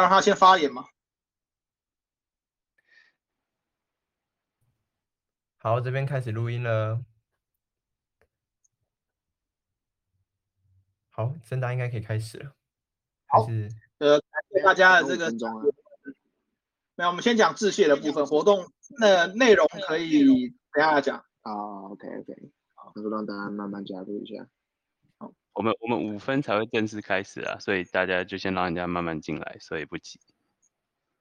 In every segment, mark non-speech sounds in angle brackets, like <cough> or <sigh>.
让他先发言嘛。好，这边开始录音了。好，森达应该可以开始了。好是呃，感谢大家的这个五分钟啊那我们先讲致谢的部分，活动那内容可以等一下讲。啊，OK OK，好，那就让大家慢慢加入一下。我们我们五分才会正式开始啊，所以大家就先让人家慢慢进来，所以不急。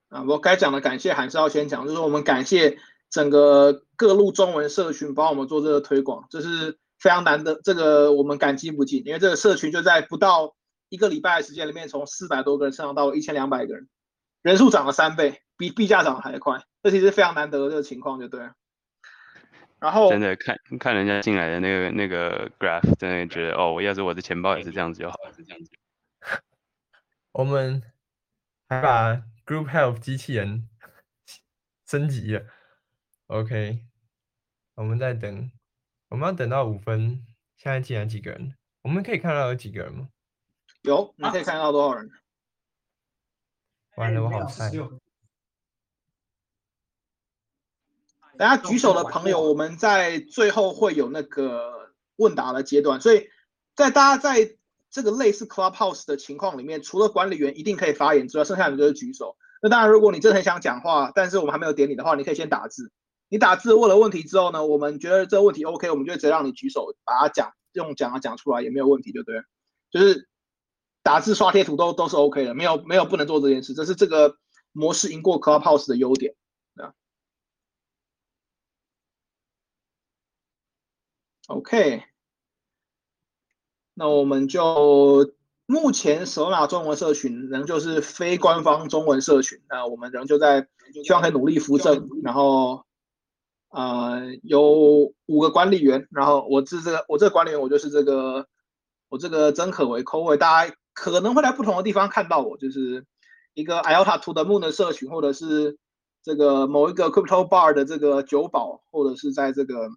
啊，我该讲的感谢还是要先讲，就是我们感谢整个各路中文社群帮我们做这个推广，这是非常难的，这个我们感激不尽，因为这个社群就在不到一个礼拜的时间里面，从四百多个人上涨到一千两百个人，人数涨了三倍，比币价涨还快，这其实非常难得的这个情况，就对了。然后真的看看人家进来的那个那个 graph，真的觉得哦，我要是我的钱包也是这样子就好了，是这样子。我们还把 Group Help 机器人升级了。OK，我们在等，我们要等到五分。现在进来几个人？我们可以看到有几个人吗？有你可以看到多少人？完了，我好菜。大家举手的朋友，我们在最后会有那个问答的阶段，所以在大家在这个类似 Clubhouse 的情况里面，除了管理员一定可以发言之外，剩下的就是举手。那当然，如果你真的很想讲话，但是我们还没有点你的话，你可以先打字。你打字问了问题之后呢，我们觉得这个问题 OK，我们就直接让你举手，把它讲用讲啊讲出来也没有问题，对不对。就是打字刷贴图都都是 OK 的，没有没有不能做这件事，这是这个模式赢过 Clubhouse 的优点。OK，那我们就目前首马中文社群仍旧是非官方中文社群，那我们仍旧在希望可以努力扶正，然后呃有五个管理员，然后我是这个我这个管理员我就是这个我这个曾可为 Co，大家可能会在不同的地方看到我，就是一个 Iota to the Moon 的社群，或者是这个某一个 Crypto Bar 的这个酒保，或者是在这个。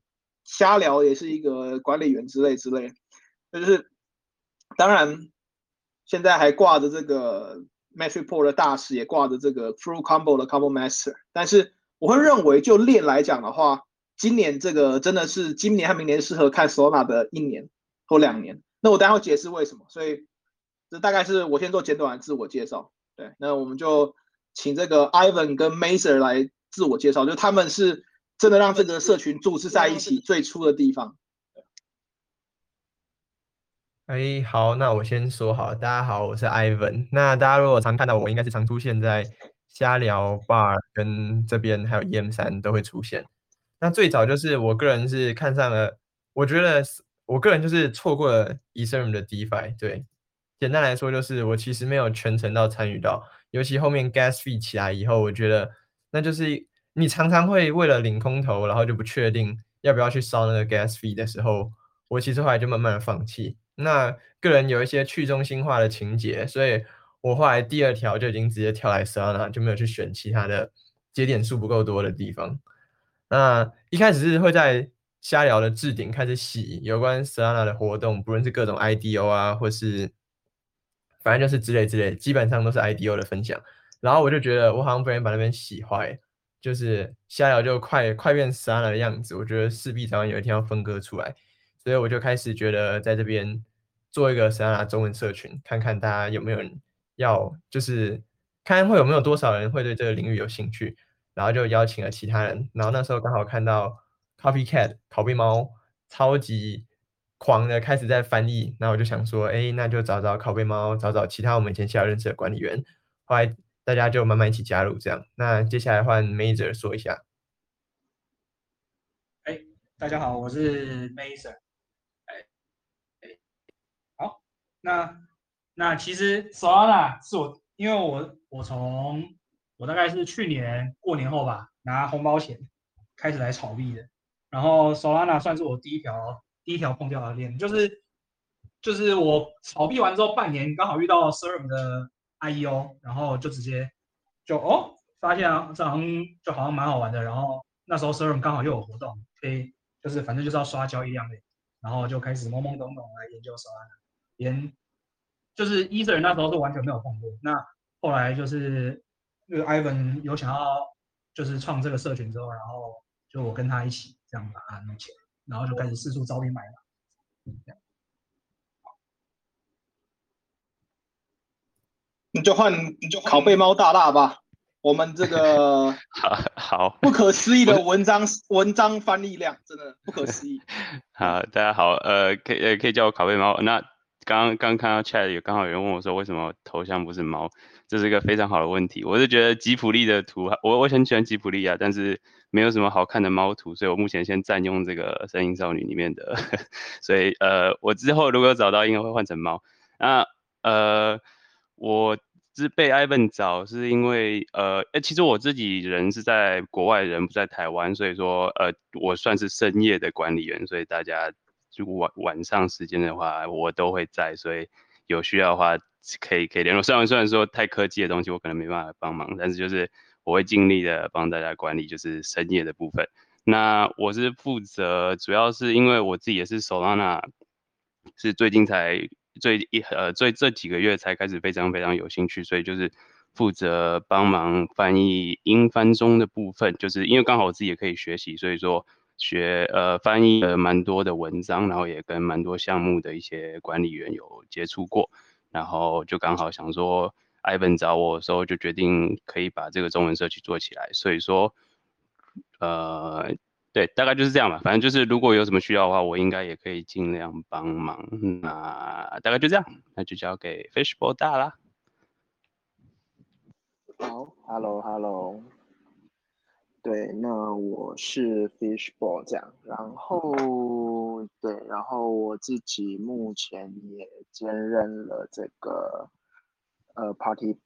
瞎聊也是一个管理员之类之类，就是当然现在还挂着这个 Matrix 的大师，也挂着这个 Full Combo 的 Combo Master。但是我会认为，就练来讲的话，今年这个真的是今年和明年适合看 Solana 的一年或两年。那我待会解释为什么。所以这大概是我先做简短的自我介绍。对，那我们就请这个 Ivan 跟 Maser 来自我介绍，就他们是。真的让这个社群注视在一起最初的地方。哎，好，那我先说好，大家好，我是 Ivan。那大家如果常看到我，应该是常出现在瞎聊 bar 跟这边，还有 EM 三都会出现。那最早就是我个人是看上了，我觉得我个人就是错过了 Ethereum 的 DeFi。对，简单来说就是我其实没有全程到参与到，尤其后面 Gas Fee 起来以后，我觉得那就是。你常常会为了领空投，然后就不确定要不要去烧那个 gas fee 的时候，我其实后来就慢慢的放弃。那个人有一些去中心化的情节，所以我后来第二条就已经直接跳来 Solana，就没有去选其他的节点数不够多的地方。那一开始是会在瞎聊的置顶开始洗有关 Solana 的活动，不论是各种 IDO 啊，或是反正就是之类之类，基本上都是 IDO 的分享。然后我就觉得我好像不能把那边洗坏。就是瞎聊就快快变死了的样子，我觉得势必早晚有一天要分割出来，所以我就开始觉得在这边做一个死拉中文社群，看看大家有没有人要，就是看会有没有多少人会对这个领域有兴趣，然后就邀请了其他人，然后那时候刚好看到 Coffee Cat 拷贝猫超级狂的开始在翻译，那我就想说，哎，那就找找拷贝猫，找找其他我们以前逍遥认识的管理员，后来。大家就慢慢一起加入，这样。那接下来换 Major 说一下。哎，大家好，我是 Major。哎哎，好，那那其实 Solana 是我，因为我我从我大概是去年过年后吧，拿红包钱开始来炒币的。然后 Solana 算是我第一条第一条碰掉的链，就是就是我炒币完之后半年，刚好遇到 Serum 的。IEO，然后就直接就哦，发现啊，这好像就好像蛮好玩的。然后那时候 Serum 刚好又有活动，可以就是反正就是要刷交易量的，然后就开始懵懵懂懂来研究 Solana，连就是 Ether 那时候是完全没有碰过。那后来就是那个 Ivan 有想要就是创这个社群之后，然后就我跟他一起这样把它弄起来，然后就开始四处招兵买马。这样你就拷贝猫大大吧。我们这个 <laughs> 好好不可思议的文章文章翻译量，真的不可思议。<laughs> 好，大家好，呃，可以呃可以叫我拷贝猫。那刚刚刚看到 chat 有刚好有人问我说，为什么头像不是猫？这是一个非常好的问题。我是觉得吉普力的图，我我很喜欢吉普力啊，但是没有什么好看的猫图，所以我目前先占用这个《声音少女》里面的。<laughs> 所以呃，我之后如果找到，应该会换成猫。那呃，我。是被 Ivan 找，是因为呃，哎，其实我自己人是在国外，人不在台湾，所以说呃，我算是深夜的管理员，所以大家如果晚晚上时间的话，我都会在，所以有需要的话可以可以联络。虽然虽然说太科技的东西我可能没办法帮忙，但是就是我会尽力的帮大家管理，就是深夜的部分。那我是负责，主要是因为我自己也是 Solana，是最近才。最一呃，最这几个月才开始非常非常有兴趣，所以就是负责帮忙翻译英翻中的部分，就是因为刚好我自己也可以学习，所以说学呃翻译了蛮多的文章，然后也跟蛮多项目的一些管理员有接触过，然后就刚好想说，Ivan 找我的时候就决定可以把这个中文社区做起来，所以说呃。对，大概就是这样吧。反正就是，如果有什么需要的话，我应该也可以尽量帮忙。那大概就这样，那就交给 Fishball 大啦。好，Hello，Hello。对，那我是 Fishball 这样。然后，对，然后我自己目前也兼任了这个呃 Party。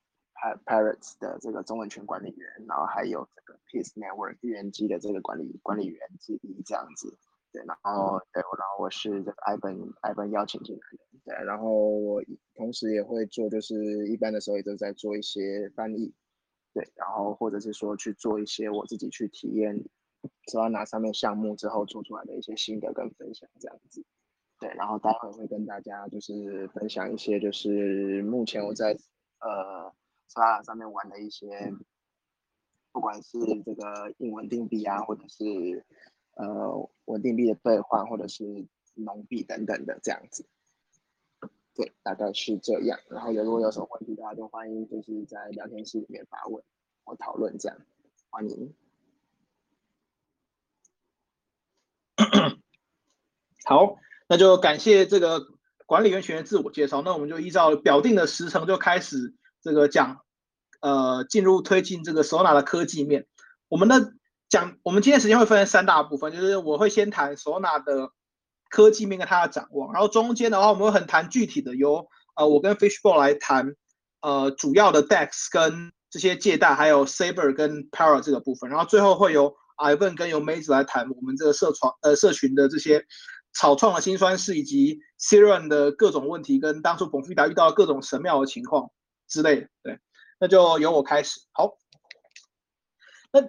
Pirates 的这个中文群管理员，然后还有这个 Peace Network 预言机的这个管理管理员之一这样子，对，然后对，然后我是这个 Ivan Ivan 邀请进来的，对，然后我同时也会做，就是一般的时候也都在做一些翻译，对，然后或者是说去做一些我自己去体验 Solana 上面项目之后做出来的一些心得跟分享这样子，对，然后待会会跟大家就是分享一些就是目前我在呃。沙上面玩的一些，不管是这个硬稳定币啊，或者是呃稳定币的兑换，或者是农币等等的这样子，对，大概是这样。然后如果有什么问题，大家都欢迎就是在聊天室里面发问或讨论这样，欢迎。<coughs> 好，那就感谢这个管理员学员自我介绍。那我们就依照表定的时程就开始。这个讲，呃，进入推进这个 Sona 的科技面，我们的讲，我们今天时间会分成三大部分，就是我会先谈 Sona 的科技面跟它的展望，然后中间的话我们会很谈具体的，由呃我跟 Fishball 来谈，呃主要的 DEX 跟这些借贷，还有 Saber 跟 Power 这个部分，然后最后会由 Ivan 跟由 Maze 来谈我们这个社创呃社群的这些草创的辛酸事，以及 s i r e n 的各种问题，跟当初 b o n f i d a 遇到各种神妙的情况。之类的，对，那就由我开始。好，那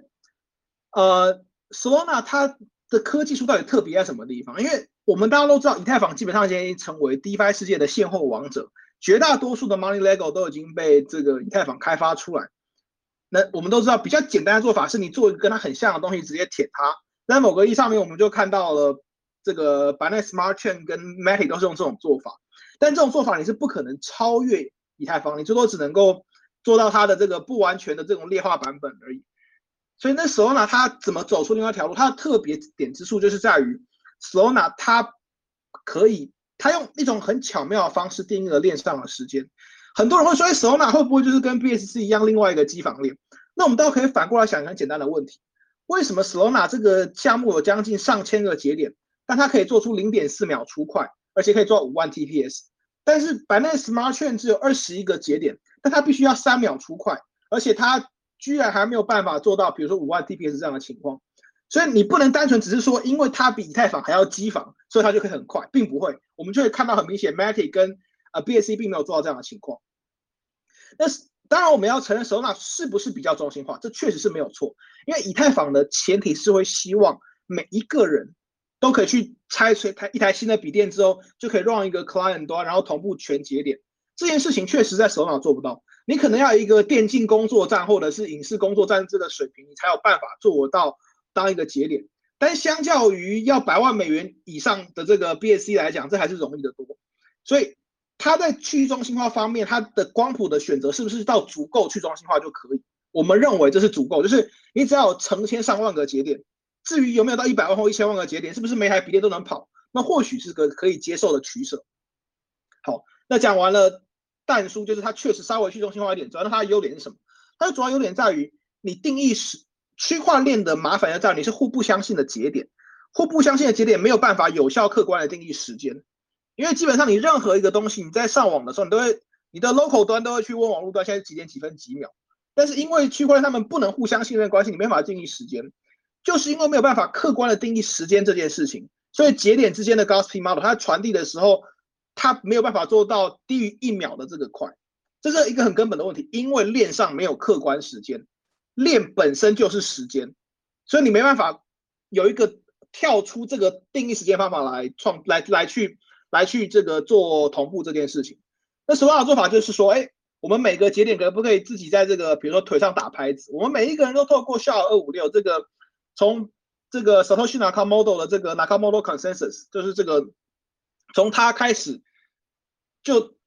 呃，Solana 它的科技术到底特别在什么地方？因为我们大家都知道，以太坊基本上已经成为 DeFi 世界的现货王者，绝大多数的 Money Lego 都已经被这个以太坊开发出来。那我们都知道，比较简单的做法是你做一个跟它很像的东西，直接舔它。在某个意义上面，我们就看到了这个 Binance Smart Chain 跟 Matic 都是用这种做法，但这种做法你是不可能超越。以太坊，你最多只能够做到它的这个不完全的这种劣化版本而已。所以那 Solana 它怎么走出另外一条路？它的特别点之处就是在于 Solana 它可以，它用一种很巧妙的方式定义了链上的时间。很多人会说，Solana 会不会就是跟 BSC 一样另外一个机房链？那我们倒可以反过来想一个很简单的问题：为什么 Solana 这个项目有将近上千个节点，但它可以做出零点四秒出快，而且可以做到五万 TPS？但是 Binance Smart Chain 只有二十一个节点，但它必须要三秒出快，而且它居然还没有办法做到，比如说五万 TPS 这样的情况。所以你不能单纯只是说，因为它比以太坊还要机房，所以它就可以很快，并不会。我们就会看到很明显，Matic 跟呃 BSC 并没有做到这样的情况。那是当然，我们要承认 s o n a 是不是比较中心化，这确实是没有错。因为以太坊的前提是会希望每一个人。都可以去拆出台一台新的笔电之后，就可以让一个 client 端，然后同步全节点。这件事情确实在首脑做不到。你可能要一个电竞工作站或者是影视工作站这个水平，你才有办法做到当一个节点。但相较于要百万美元以上的这个 BSC 来讲，这还是容易得多。所以它在去中心化方面，它的光谱的选择是不是到足够去中心化就可以？我们认为这是足够，就是你只要有成千上万个节点，至于有没有到一百万或一千万个节点，是不是每台笔电都能跑，那或许是个可以接受的取舍。好，那讲完了。但书就是它确实稍微去中心化一点，主要它的优点是什么？它的主要优点在于你定义是区块链的麻烦在于你是互不相信的节点，互不相信的节点没有办法有效客观的定义时间，因为基本上你任何一个东西你在上网的时候，你都会你的 local 端都会去问网络端现在几点几分几秒，但是因为区块链他们不能互相信任关系，你没法定义时间，就是因为没有办法客观的定义时间这件事情，所以节点之间的 gossip model 它传递的时候。它没有办法做到低于一秒的这个快，这是一个很根本的问题，因为链上没有客观时间，链本身就是时间，所以你没办法有一个跳出这个定义时间方法来创来来去来去这个做同步这件事情。那什么样的做法就是说，哎，我们每个节点可不可以自己在这个比如说腿上打拍子？我们每一个人都透过 SHA 二五六这个从这个 Satoshi Nakamoto 的这个 Nakamoto Consensus，就是这个从他开始。就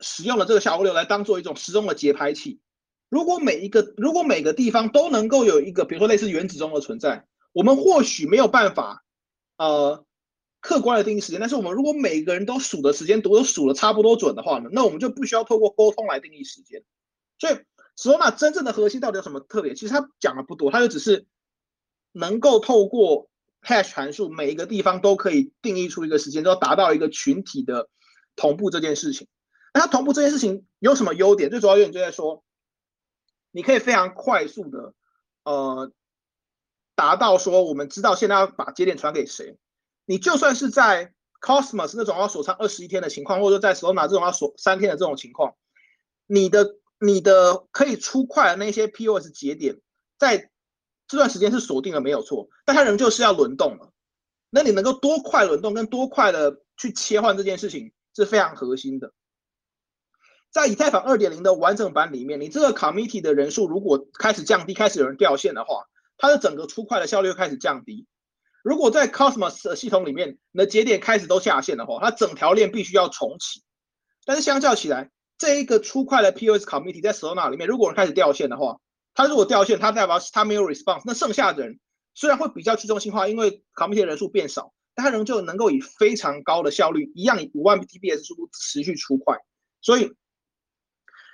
使用了这个小河流来当做一种时钟的节拍器。如果每一个如果每个地方都能够有一个，比如说类似原子钟的存在，我们或许没有办法呃客观的定义时间。但是我们如果每个人都数的时间都数的差不多准的话呢，那我们就不需要透过沟通来定义时间。所以索纳真正的核心到底有什么特别？其实他讲的不多，他就只是能够透过 hash 函数，每一个地方都可以定义出一个时间，都达到一个群体的。同步这件事情，那它同步这件事情有什么优点？最主要优点就在说，你可以非常快速的，呃，达到说我们知道现在要把节点传给谁。你就算是在 Cosmos 那种要锁仓二十一天的情况，或者说在 s o n a 这种要锁三天的这种情况，你的你的可以出快的那些 POS 节点，在这段时间是锁定了没有错，但它仍旧是要轮动了。那你能够多快轮动跟多快的去切换这件事情？是非常核心的，在以太坊二点零的完整版里面，你这个 committee 的人数如果开始降低，开始有人掉线的话，它的整个出块的效率开始降低。如果在 Cosmos 的系统里面，你的节点开始都下线的话，它整条链必须要重启。但是相较起来，这一个出块的 POS committee 在 Solana 里面，如果人开始掉线的话，它如果掉线，它代表它没有 response，那剩下的人虽然会比较去中心化，因为 committee 人数变少。但它仍旧能够以非常高的效率，一样以五万 TPS 速度持续出快，所以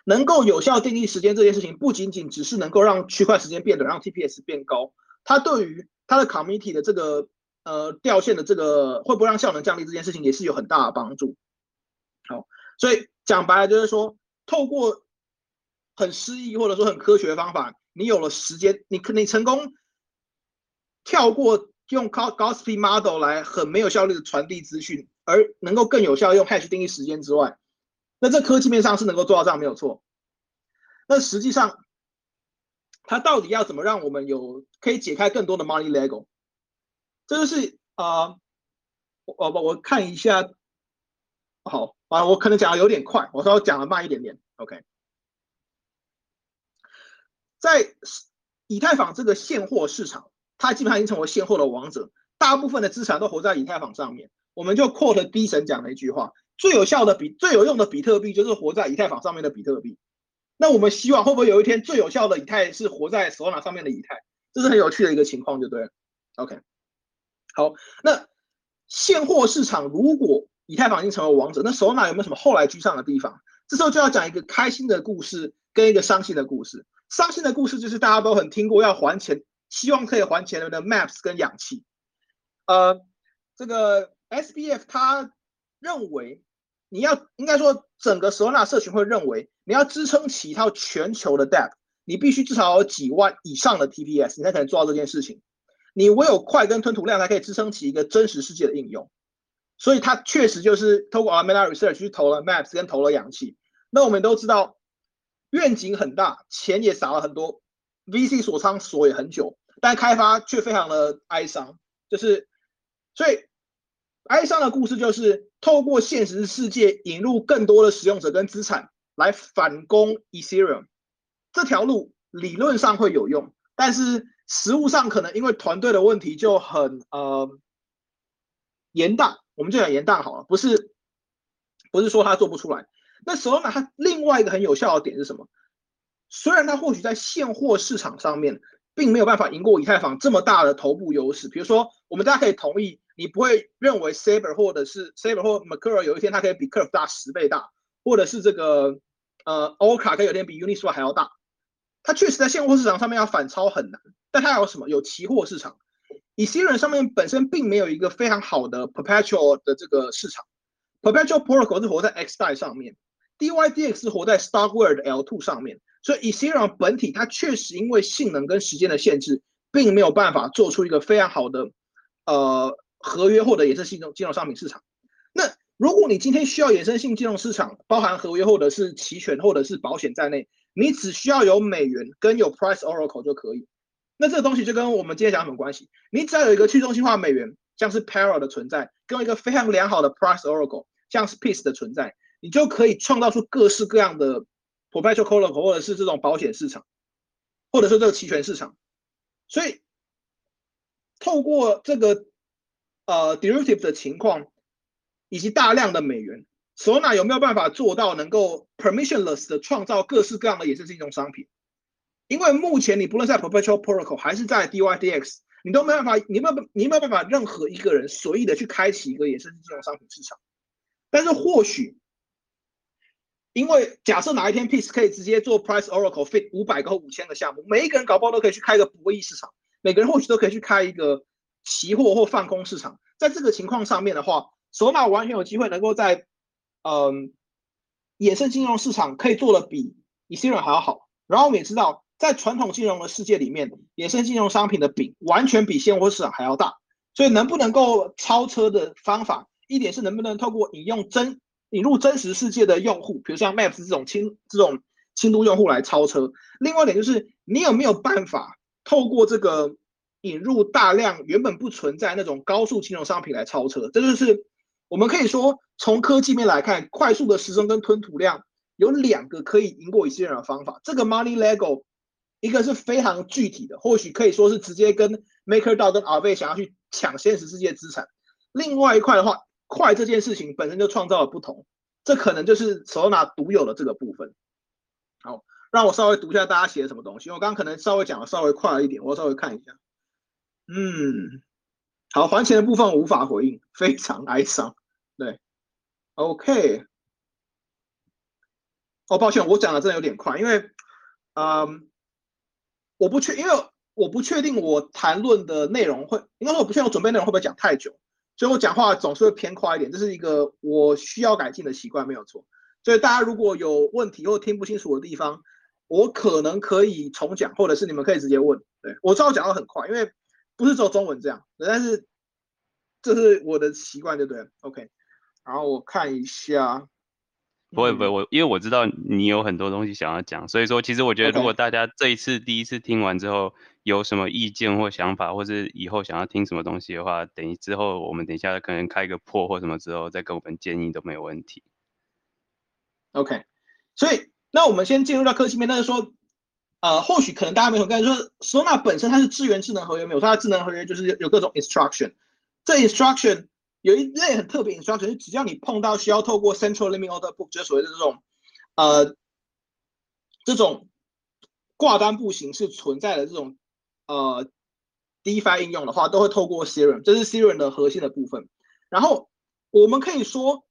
能够有效定义时间这件事情，不仅仅只是能够让区块时间变短，让 TPS 变高，它对于它的 committee 的这个呃掉线的这个会不会让效能降低这件事情，也是有很大的帮助。好，所以讲白了就是说，透过很诗意或者说很科学的方法，你有了时间，你可你成功跳过。用高高 speed model 来很没有效率的传递资讯，而能够更有效用 hash 定义时间之外，那这科技面上是能够做到这样没有错。那实际上，它到底要怎么让我们有可以解开更多的 money lego？这就是啊，我我我看一下，好啊，我可能讲的有点快，我稍微讲的慢一点点。OK，在以太坊这个现货市场。它基本上已经成为现货的王者，大部分的资产都活在以太坊上面。我们就 quote 低神讲的一句话：最有效的比最有用的比特币就是活在以太坊上面的比特币。那我们希望会不会有一天最有效的以太是活在 Solana 上面的以太？这是很有趣的一个情况，就对了。OK，好，那现货市场如果以太坊已经成为王者，那 Solana 有没有什么后来居上的地方？这时候就要讲一个开心的故事跟一个伤心的故事。伤心的故事就是大家都很听过要还钱。希望可以还钱的 Maps 跟氧气，呃，这个 SBF 他认为你要应该说整个 Solana 社群会认为你要支撑起一套全球的 Dap，你必须至少有几万以上的 TPS，你才可能做到这件事情。你唯有快跟吞吐量才可以支撑起一个真实世界的应用。所以他确实就是透过 Alameda Research 去投了 Maps 跟投了氧气。那我们都知道愿景很大，钱也撒了很多，VC 锁仓锁也很久。但开发却非常的哀伤，就是所以哀伤的故事就是透过现实世界引入更多的使用者跟资产，来反攻 Ethereum，这条路理论上会有用，但是实物上可能因为团队的问题就很呃严大，我们就讲严大好了，不是不是说他做不出来。那 Solana 它另外一个很有效的点是什么？虽然它或许在现货市场上面并没有办法赢过以太坊这么大的头部优势，比如说我们大家可以同意，你不会认为 Saber 或者是 Saber 或 mercury 有一天它可以比 Curve 大十倍大，或者是这个呃 Orca 可以有天比 Uniswap 还要大。它确实在现货市场上面要反超很难，但它有什么？有期货市场。以 c 人上面本身并没有一个非常好的 Perpetual 的这个市场，Perpetual Protocol 是活在 X 代上面。DYDX 是活在 Starkware 的 L2 上面，所以 Ethereum 本体它确实因为性能跟时间的限制，并没有办法做出一个非常好的呃合约或者衍生性金融商品市场。那如果你今天需要衍生性金融市场，包含合约或者是期权或者是保险在内，你只需要有美元跟有 Price Oracle 就可以。那这个东西就跟我们今天讲什么关系？你只要有一个去中心化美元，像是 Para 的存在，跟一个非常良好的 Price Oracle，像是 Peace 的存在。你就可以创造出各式各样的 perpetual c o l o c 或者是这种保险市场，或者说这个期权市场。所以透过这个呃 derivative 的情况，以及大量的美元，Solana 有没有办法做到能够 permissionless 的创造各式各样的衍生金融商品？因为目前你不论在 perpetual protocol 还是在 DYDX，你都没办法，你没有你没有办法任何一个人随意的去开启一个衍生金融商品市场。但是或许。因为假设哪一天 Peace 可以直接做 Price Oracle fit 五百个或五千个项目，每一个人搞不好都可以去开一个博弈市场，每个人或许都可以去开一个期货或放空市场。在这个情况上面的话，索马完全有机会能够在嗯衍生金融市场可以做的比 Ethereum 还要好。然后我们也知道，在传统金融的世界里面，衍生金融商品的饼完全比现货市场还要大。所以能不能够超车的方法，一点是能不能透过引用真。引入真实世界的用户，比如像 Maps 这种轻这种轻度用户来超车。另外一点就是，你有没有办法透过这个引入大量原本不存在那种高速金融商品来超车？这就是我们可以说从科技面来看，快速的时钟跟吞吐量有两个可以赢过一些人的方法。这个 Money Lego 一个是非常具体的，或许可以说是直接跟 MakerDAO 跟 Aave 想要去抢现实世界资产。另外一块的话。快这件事情本身就创造了不同，这可能就是 Solana 独有的这个部分。好，让我稍微读一下大家写的什么东西，我刚刚可能稍微讲的稍微快了一点，我稍微看一下。嗯，好，还钱的部分无法回应，非常哀伤。对，OK。哦，抱歉，我讲的真的有点快，因为，嗯，我不确，因为我不确定我谈论的内容会，应该说我不确定我准备内容会不会讲太久。所以我讲话总是会偏快一点，这是一个我需要改进的习惯，没有错。所以大家如果有问题或听不清楚的地方，我可能可以重讲，或者是你们可以直接问。对我知道讲的很快，因为不是只有中文这样，但是这是我的习惯，就对。OK，然后我看一下。不会不会，我因为我知道你有很多东西想要讲，所以说其实我觉得如果大家这一次第一次听完之后有什么意见或想法，或是以后想要听什么东西的话，等于之后我们等一下可能开个破或什么之后再跟我们建议都没有问题。OK，所以那我们先进入到科技面，但是说呃或许可能大家没有概念，说 Sona 本身它是支援智能合约没有？它的智能合约就是有各种 instruction，这 instruction。有一类很特别，instruction，就只要你碰到需要透过 central limit order book，就是所谓的这种，呃，这种挂单不形式存在的这种呃 DeFi 应用的话，都会透过 Serum，这是 Serum 的核心的部分。然后我们可以说，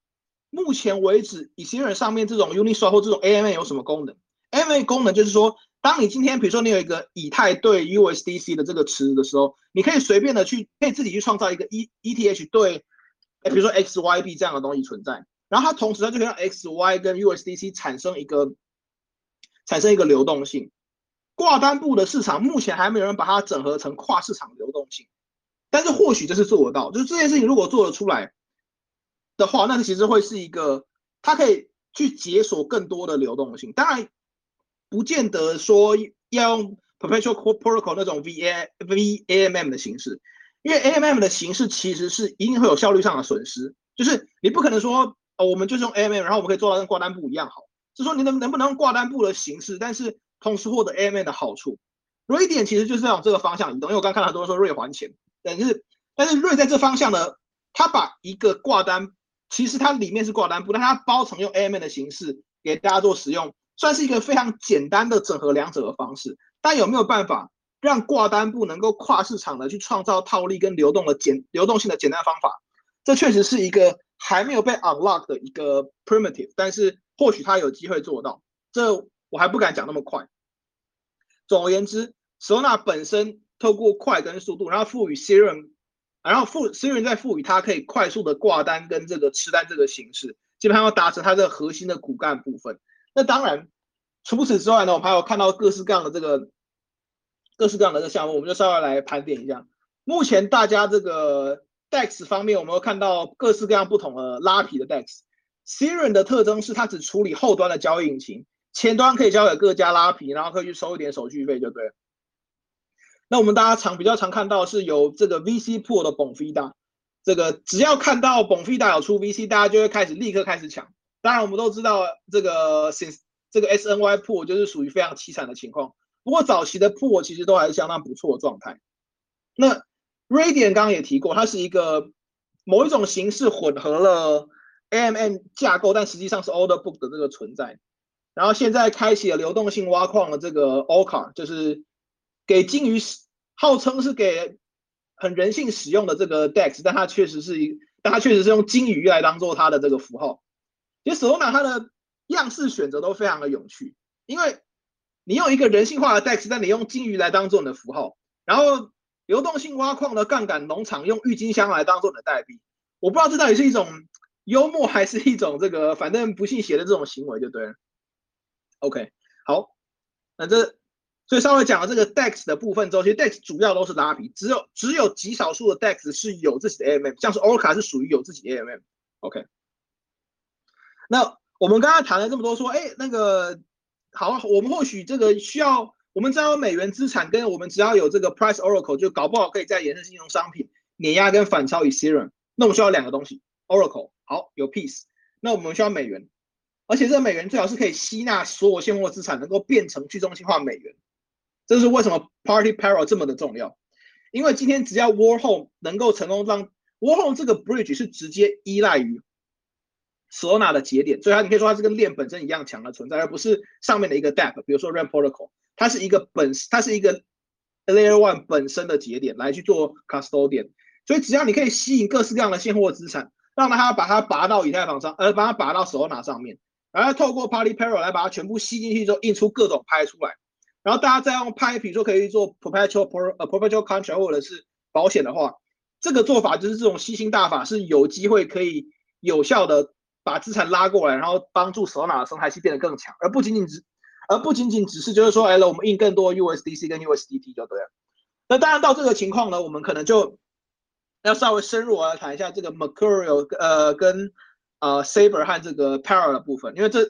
目前为止，以 Serum 上面这种 Uniswap 或这种 AMA 有什么功能？AMA 功能就是说，当你今天比如说你有一个以太对 USDC 的这个池的时候，你可以随便的去，可以自己去创造一个 E ETH 对。哎，比如说 XYB 这样的东西存在，然后它同时它就可以让 XY 跟 USDC 产生一个产生一个流动性。挂单部的市场目前还没有人把它整合成跨市场流动性，但是或许这是做得到。就是这件事情如果做得出来的话，那其实会是一个它可以去解锁更多的流动性。当然，不见得说要用 Perpetual Protocol 那种 VA VAMM 的形式。因为 AMM 的形式其实是一定会有效率上的损失，就是你不可能说哦，我们就是用 AMM，然后我们可以做到跟挂单部一样好。就说你能能不能用挂单布的形式，但是同时获得 AMM 的好处。瑞典其实就是往这个方向移动，因为我刚看到很多人说瑞还钱，但是但是瑞在这方向呢，他把一个挂单，其实它里面是挂单布，但它包成用 AMM 的形式给大家做使用，算是一个非常简单的整合两者的方式。但有没有办法让挂单布能够跨市场的去创造套利跟流动的简流动性的简单方法？这确实是一个还没有被 unlock 的一个 primitive，但是或许它有机会做到。这我还不敢讲那么快。总而言之，Sona 本身透过快跟速度，然后赋予 Serum，然后赋 Serum 再赋予它可以快速的挂单跟这个吃单这个形式，基本上要达成它的核心的骨干部分。那当然，除此之外呢，我们还有看到各式各样的这个各式各样的这个项目，我们就稍微来盘点一下。目前大家这个 DEX 方面，我们会看到各式各样不同的拉皮的 DEX。Serum 的特征是它只处理后端的交易引擎。前端可以交给各家拉皮，然后可以去收一点手续费，就对了。那我们大家常比较常看到是有这个 VC pool 的 Bonfida，这个只要看到 Bonfida 有出 VC，大家就会开始立刻开始抢。当然我们都知道这个 since 这个 SNY pool 就是属于非常凄惨的情况，不过早期的 pool 其实都还是相当不错的状态。那 Radiant 刚刚也提过，它是一个某一种形式混合了 AMM 架构，但实际上是 Order Book 的这个存在。然后现在开启了流动性挖矿的这个 Oka，就是给金鱼号称是给很人性使用的这个 DEX，但它确实是一，但它确实是用金鱼来当做它的这个符号。其实 Solana 它的样式选择都非常的有趣，因为你用一个人性化的 DEX，但你用金鱼来当做你的符号，然后流动性挖矿的杠杆农场用郁金香来当做你的代币。我不知道这到底是一种幽默还是一种这个反正不信邪的这种行为，就对了。OK，好，那这所以稍微讲了这个 DEX 的部分之后，其实 DEX 主要都是拉皮，只有只有极少数的 DEX 是有自己的 AMM，像是 Orca 是属于有自己的 AMM。OK，那我们刚刚谈了这么多，说哎那个好，我们或许这个需要，我们只要有美元资产，跟我们只要有这个 Price Oracle，就搞不好可以在衍生金融商品碾压跟反超以 serum。那我们需要两个东西，Oracle 好有 Peace，那我们需要美元。而且这个美元最好是可以吸纳所有现货资产，能够变成去中心化美元。这是为什么 Party Parallel 这么的重要？因为今天只要 Warhol 能够成功让 Warhol 这个 bridge 是直接依赖于 Solana 的节点，所以它你可以说它是跟链本身一样强的存在，而不是上面的一个 Dap，比如说 Ram Protocol，它是一个本它是一个 Layer One 本身的节点来去做 Custodian。所以只要你可以吸引各式各样的现货资产，让它把它拔到以太坊上，而把它拔到 Solana 上面。然后透过 Party Parallel 来把它全部吸进去之后，印出各种拍出来，然后大家再用拍，比如说可以做 Perpetual Per 呃 Perpetual Contract 或者是保险的话，这个做法就是这种吸星大法是有机会可以有效的把资产拉过来，然后帮助蛇马的生态系变得更强，而不仅仅只而不仅仅只是就是说，哎，我们印更多 USDC 跟 USDT 就对了。那当然到这个情况呢，我们可能就要稍微深入来谈一下这个 Mercurial 呃跟。呃，Saber 和这个 Para 的部分，因为这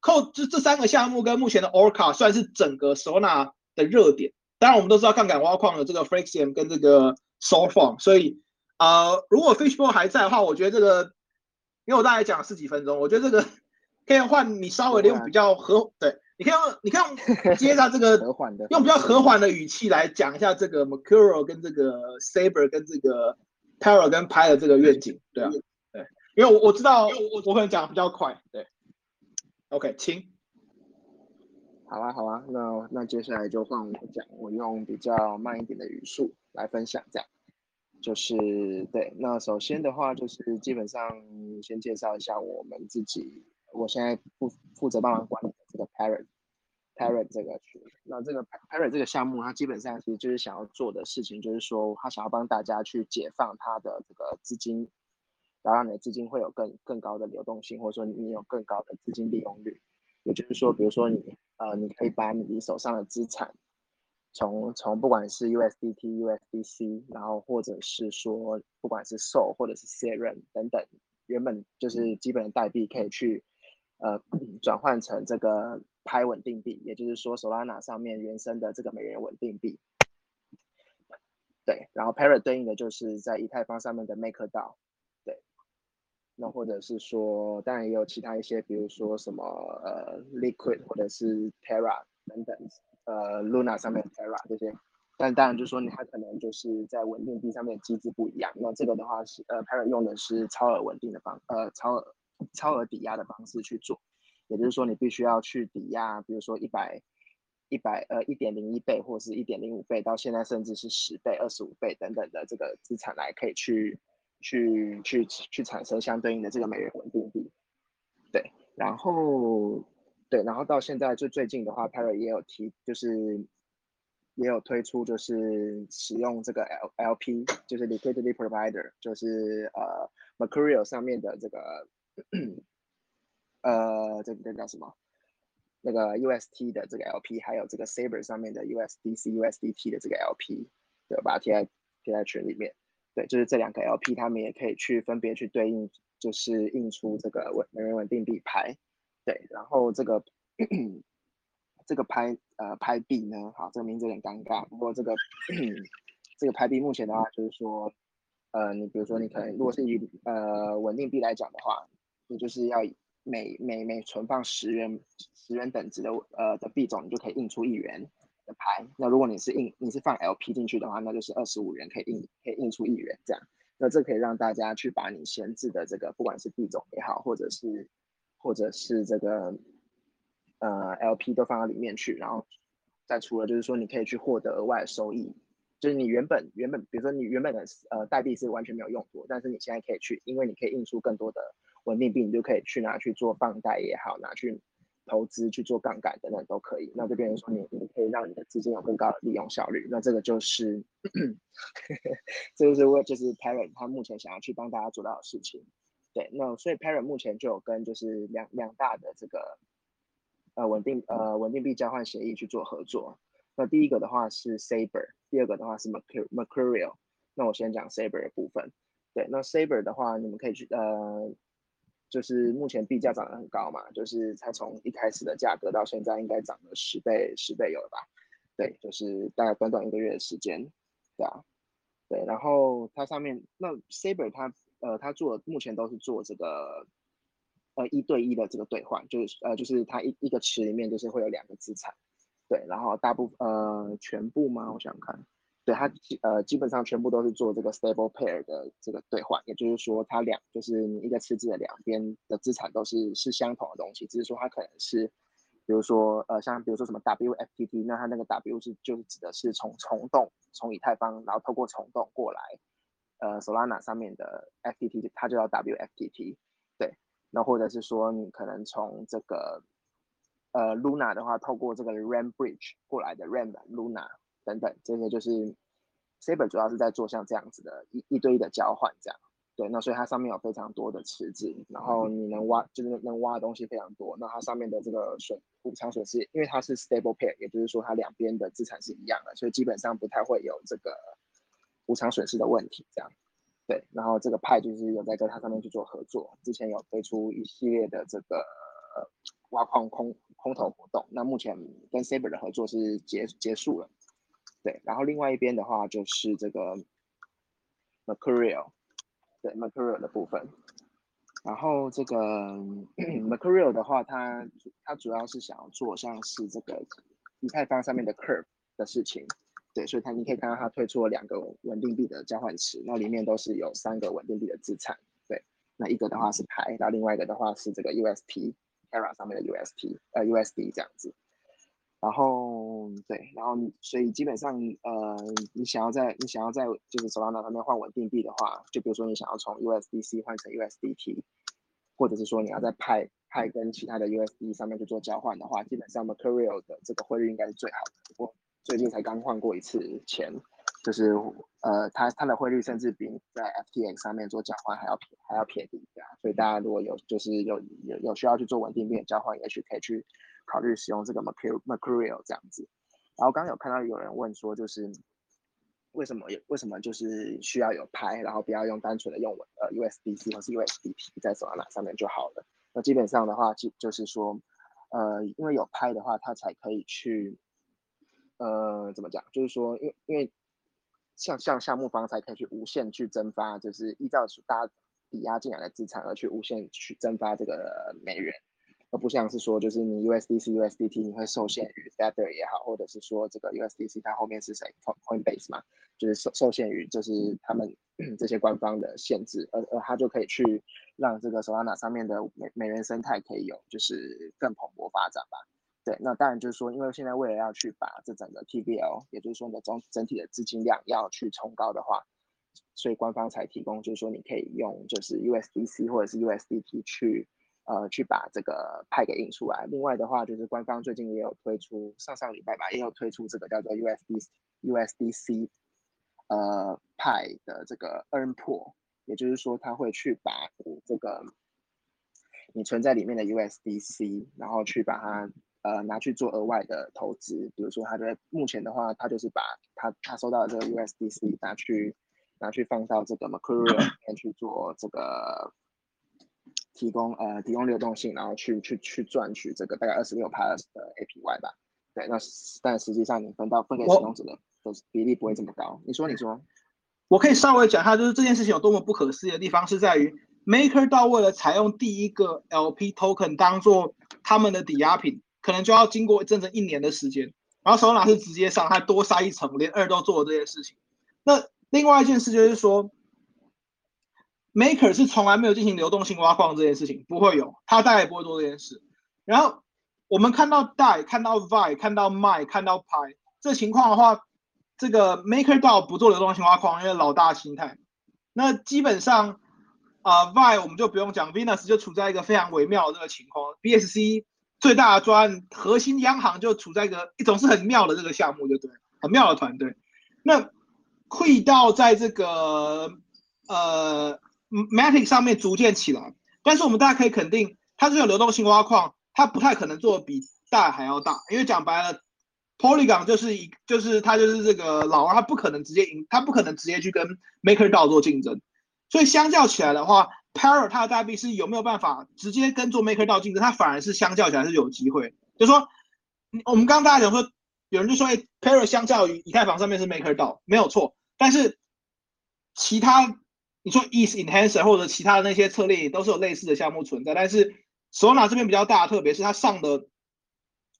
扣这这三个项目跟目前的 Orca 算是整个 Solana 的热点。当然，我们都知道杠杆挖矿的这个 Fraxium 跟这个 Solfarm，所以呃，如果 Fishbowl 还在的话，我觉得这个，因为我大概讲了十几分钟，我觉得这个可以换你稍微的用比较和对，你可以用你可以用 <laughs> 接下这个用比较和缓的语气来讲一下这个 Mercurial 跟这个 Saber 跟这个 Para 跟 Pi 的这个愿景，对啊。因为我我知道，我我可能讲比较快，对，OK，请，好啊好啊，那那接下来就换我讲，我用比较慢一点的语速来分享，这样，就是对，那首先的话就是基本上先介绍一下我们自己，我现在负负责帮忙管理的这个 Parrot，Parrot 这个群，那这个 Parrot 这个项目，它基本上其实就是想要做的事情，就是说他想要帮大家去解放他的这个资金。然后你的资金会有更更高的流动性，或者说你有更高的资金利用率。也就是说，比如说你呃，你可以把你手上的资产，从从不管是 USDT、USDC，然后或者是说不管是 SOL 或者是 s e r e n 等等，原本就是基本的代币，可以去呃转换成这个拍稳定币，也就是说 Solana 上面原生的这个美元稳定币。对，然后 Parrot 对应的就是在以太坊上面的 Maker 道。那或者是说，当然也有其他一些，比如说什么呃 Liquid 或者是 Terra 等等，呃 Luna 上面的 Terra 这些。但当然就是说，它可能就是在稳定币上面机制不一样。那这个的话是呃 Parrot 用的是超额稳定的方呃超额超额抵押的方式去做，也就是说你必须要去抵押，比如说一百。一百呃一点零一倍或是一点零五倍，到现在甚至是十倍、二十五倍等等的这个资产来可以去去去去产生相对应的这个美元稳定币，对，然后对，然后到现在就最近的话 p a r 也有提，就是也有推出就是使用这个 L L P，就是 Liquidity Provider，就是呃 Mercurial 上面的这个呃这个叫什么？那个 UST 的这个 LP，还有这个 Saber 上面的 USDC、USDT 的这个 LP，对，把它贴在贴在群里面。对，就是这两个 LP，他们也可以去分别去对应，就是印出这个稳美元稳定币牌。对，然后这个 <clears throat> 这个拍呃拍币呢，好，这个名字有点尴尬。不过这个 <clears throat> 这个拍币目前的话，就是说，呃，你比如说你可能如果是以呃稳定币来讲的话，你就是要每每每存放十元十元等值的呃的币种，你就可以印出一元的牌。那如果你是印你是放 LP 进去的话，那就是二十五元可以印可以印出一元这样。那这可以让大家去把你闲置的这个不管是币种也好，或者是或者是这个呃 LP 都放到里面去，然后再除了就是说你可以去获得额外收益，就是你原本原本比如说你原本的呃代币是完全没有用途，但是你现在可以去，因为你可以印出更多的。稳定币你就可以去拿去做放贷也好，拿去投资去做杠杆等等都可以。那就变成说你你可以让你的资金有更高的利用效率。那这个就是，<clears throat> 这就是为就是 Parent 他目前想要去帮大家做到的事情。对，那所以 Parent 目前就有跟就是两两大的这个呃稳定呃稳定币交换协议去做合作。那第一个的话是 Saber，第二个的话是 Mercurial。那我先讲 Saber 的部分。对，那 Saber 的话，你们可以去呃。就是目前币价涨得很高嘛，就是才从一开始的价格到现在应该涨了十倍，十倍有了吧？对，就是大概短短一个月的时间，对啊，对，然后它上面那 Saber 它呃它做目前都是做这个呃一对一的这个兑换，就是呃就是它一一个池里面就是会有两个资产，对，然后大部呃全部吗？我想看。对它基呃基本上全部都是做这个 stable pair 的这个兑换，也就是说它两就是你一个池子的两边的资产都是是相同的东西，只是说它可能是，比如说呃像比如说什么 WFTT，那它那个 W 是就是指的是从虫洞从以太坊然后透过虫洞过来，呃 Solana 上面的 FTT 它就叫 WFTT，对，那或者是说你可能从这个呃 Luna 的话透过这个 Ram Bridge 过来的 Ram Luna。等等，这些就是 Saber 主要是在做像这样子的一一堆的交换，这样对。那所以它上面有非常多的池子，然后你能挖就是能挖的东西非常多。那它上面的这个损补偿损失，因为它是 stable pair，也就是说它两边的资产是一样的，所以基本上不太会有这个补偿损失的问题。这样对。然后这个派就是有在跟它上面去做合作，之前有推出一系列的这个挖矿空空投活动。那目前跟 Saber 的合作是结结束了。对，然后另外一边的话就是这个 Mercurial，对 Mercurial 的部分，然后这个 <clears throat> Mercurial 的话，它它主要是想要做像是这个以太坊上面的 Curve 的事情，对，所以它你可以看到它推出了两个稳定币的交换池，那里面都是有三个稳定币的资产，对，那一个的话是牌，然后另外一个的话是这个 UST Terra 上面的 UST，呃 USD 这样子。然后嗯对，然后所以基本上呃，你想要在你想要在就是 Solana 上面换稳定币的话，就比如说你想要从 USDC 换成 USDT，或者是说你要在派派跟其他的 USD 上面去做交换的话，基本上 Mercurial 的这个汇率应该是最好的。不过最近才刚换过一次钱，就是呃，它它的汇率甚至比在 FTX 上面做交换还要便还要便宜啊。所以大家如果有就是有有有需要去做稳定币的交换，也许可以去。考虑使用这个 Mercurial 这样子，然后刚刚有看到有人问说，就是为什么有为什么就是需要有拍，然后不要用单纯的用呃 USDC 或是 USDT 在 Solana 上面就好了。那基本上的话，就就是说，呃，因为有拍的话，它才可以去，呃，怎么讲？就是说，因为因为像像项目方才可以去无限去增发，就是依照大家抵押进来的资产而去无限去增发这个美元。而不像是说，就是你 USDC、USDT 你会受限于 Tether 也好，或者是说这个 USDC 它后面是谁 Coinbase 嘛，就是受受限于就是他们 <clears throat> 这些官方的限制，而而它就可以去让这个 Solana 上面的美美元生态可以有就是更蓬勃发展吧。对，那当然就是说，因为现在为了要去把这整个 TBL，也就是说你的总整体的资金量要去冲高的话，所以官方才提供就是说你可以用就是 USDC 或者是 USDT 去。呃，去把这个派给印出来。另外的话，就是官方最近也有推出，上上礼拜吧，也有推出这个叫做 USDC，USDC，呃派的这个 Earn Pool，也就是说，他会去把这个你存在里面的 USDC，然后去把它呃拿去做额外的投资。比如说，他在目前的话，他就是把他他收到的这个 USDC 拿去拿去放到这个 Mercurial 里面去做这个。提供呃提供流动性，然后去去去赚取这个大概二十六 plus 的 APY 吧。对，那但实际上你分到分给使用者的比例不会这么高。你说你说，我可以稍微讲一下，就是这件事情有多么不可思议的地方，是在于 MakerDAO 为了采用第一个 LP token 当做他们的抵押品，可能就要经过整整一年的时间。然后手拿是直接上，他多塞一层，连二都做了这件事情。那另外一件事就是说。Maker 是从来没有进行流动性挖矿这件事情，不会有，他大概不会做这件事。然后我们看到 DAI，看到 Vi，看到 My，看到 Pi 这情况的话，这个 Maker 道不做流动性挖矿，因为老大心态。那基本上啊，Vi 我们就不用讲，Venus 就处在一个非常微妙的这个情况。BSC 最大的专核心央行就处在一个一种是很妙的这个项目，就对，很妙的团队。那 Q 到在这个呃。Matic 上面逐渐起来，但是我们大家可以肯定，它这种流动性挖矿，它不太可能做比大还要大，因为讲白了，Polygon 就是一就是它就是这个老二，它不可能直接赢，它不可能直接去跟 MakerDAO 做竞争，所以相较起来的话，Para 它的代币是有没有办法直接跟做 MakerDAO 竞争，它反而是相较起来是有机会，就说我们刚刚大家讲说，有人就说，哎，Para 相较于以太坊上面是 MakerDAO 没有错，但是其他。你说 Ease Enhancer 或者其他的那些策略也都是有类似的项目存在，但是 Solana 这边比较大，特别是它上的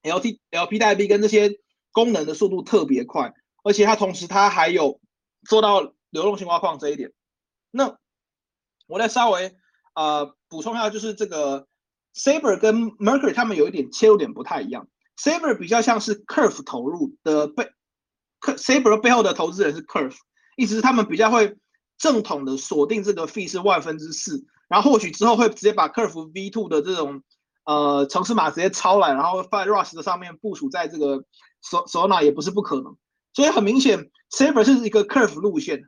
LT LP 代币跟这些功能的速度特别快，而且它同时它还有做到流动性挖矿这一点。那我再稍微呃补充一下，就是这个 Saber 跟 Mercury 他们有一点切入点不太一样，Saber 比较像是 Curve 投入的背，Saber 背后的投资人是 Curve，意思是他们比较会。正统的锁定这个 fee 是万分之四，然后或许之后会直接把 Curve V2 的这种呃城市码直接抄来，然后放在 Rush 的上面部署在这个 Solana 也不是不可能。所以很明显，Saber 是一个 Curve 路线。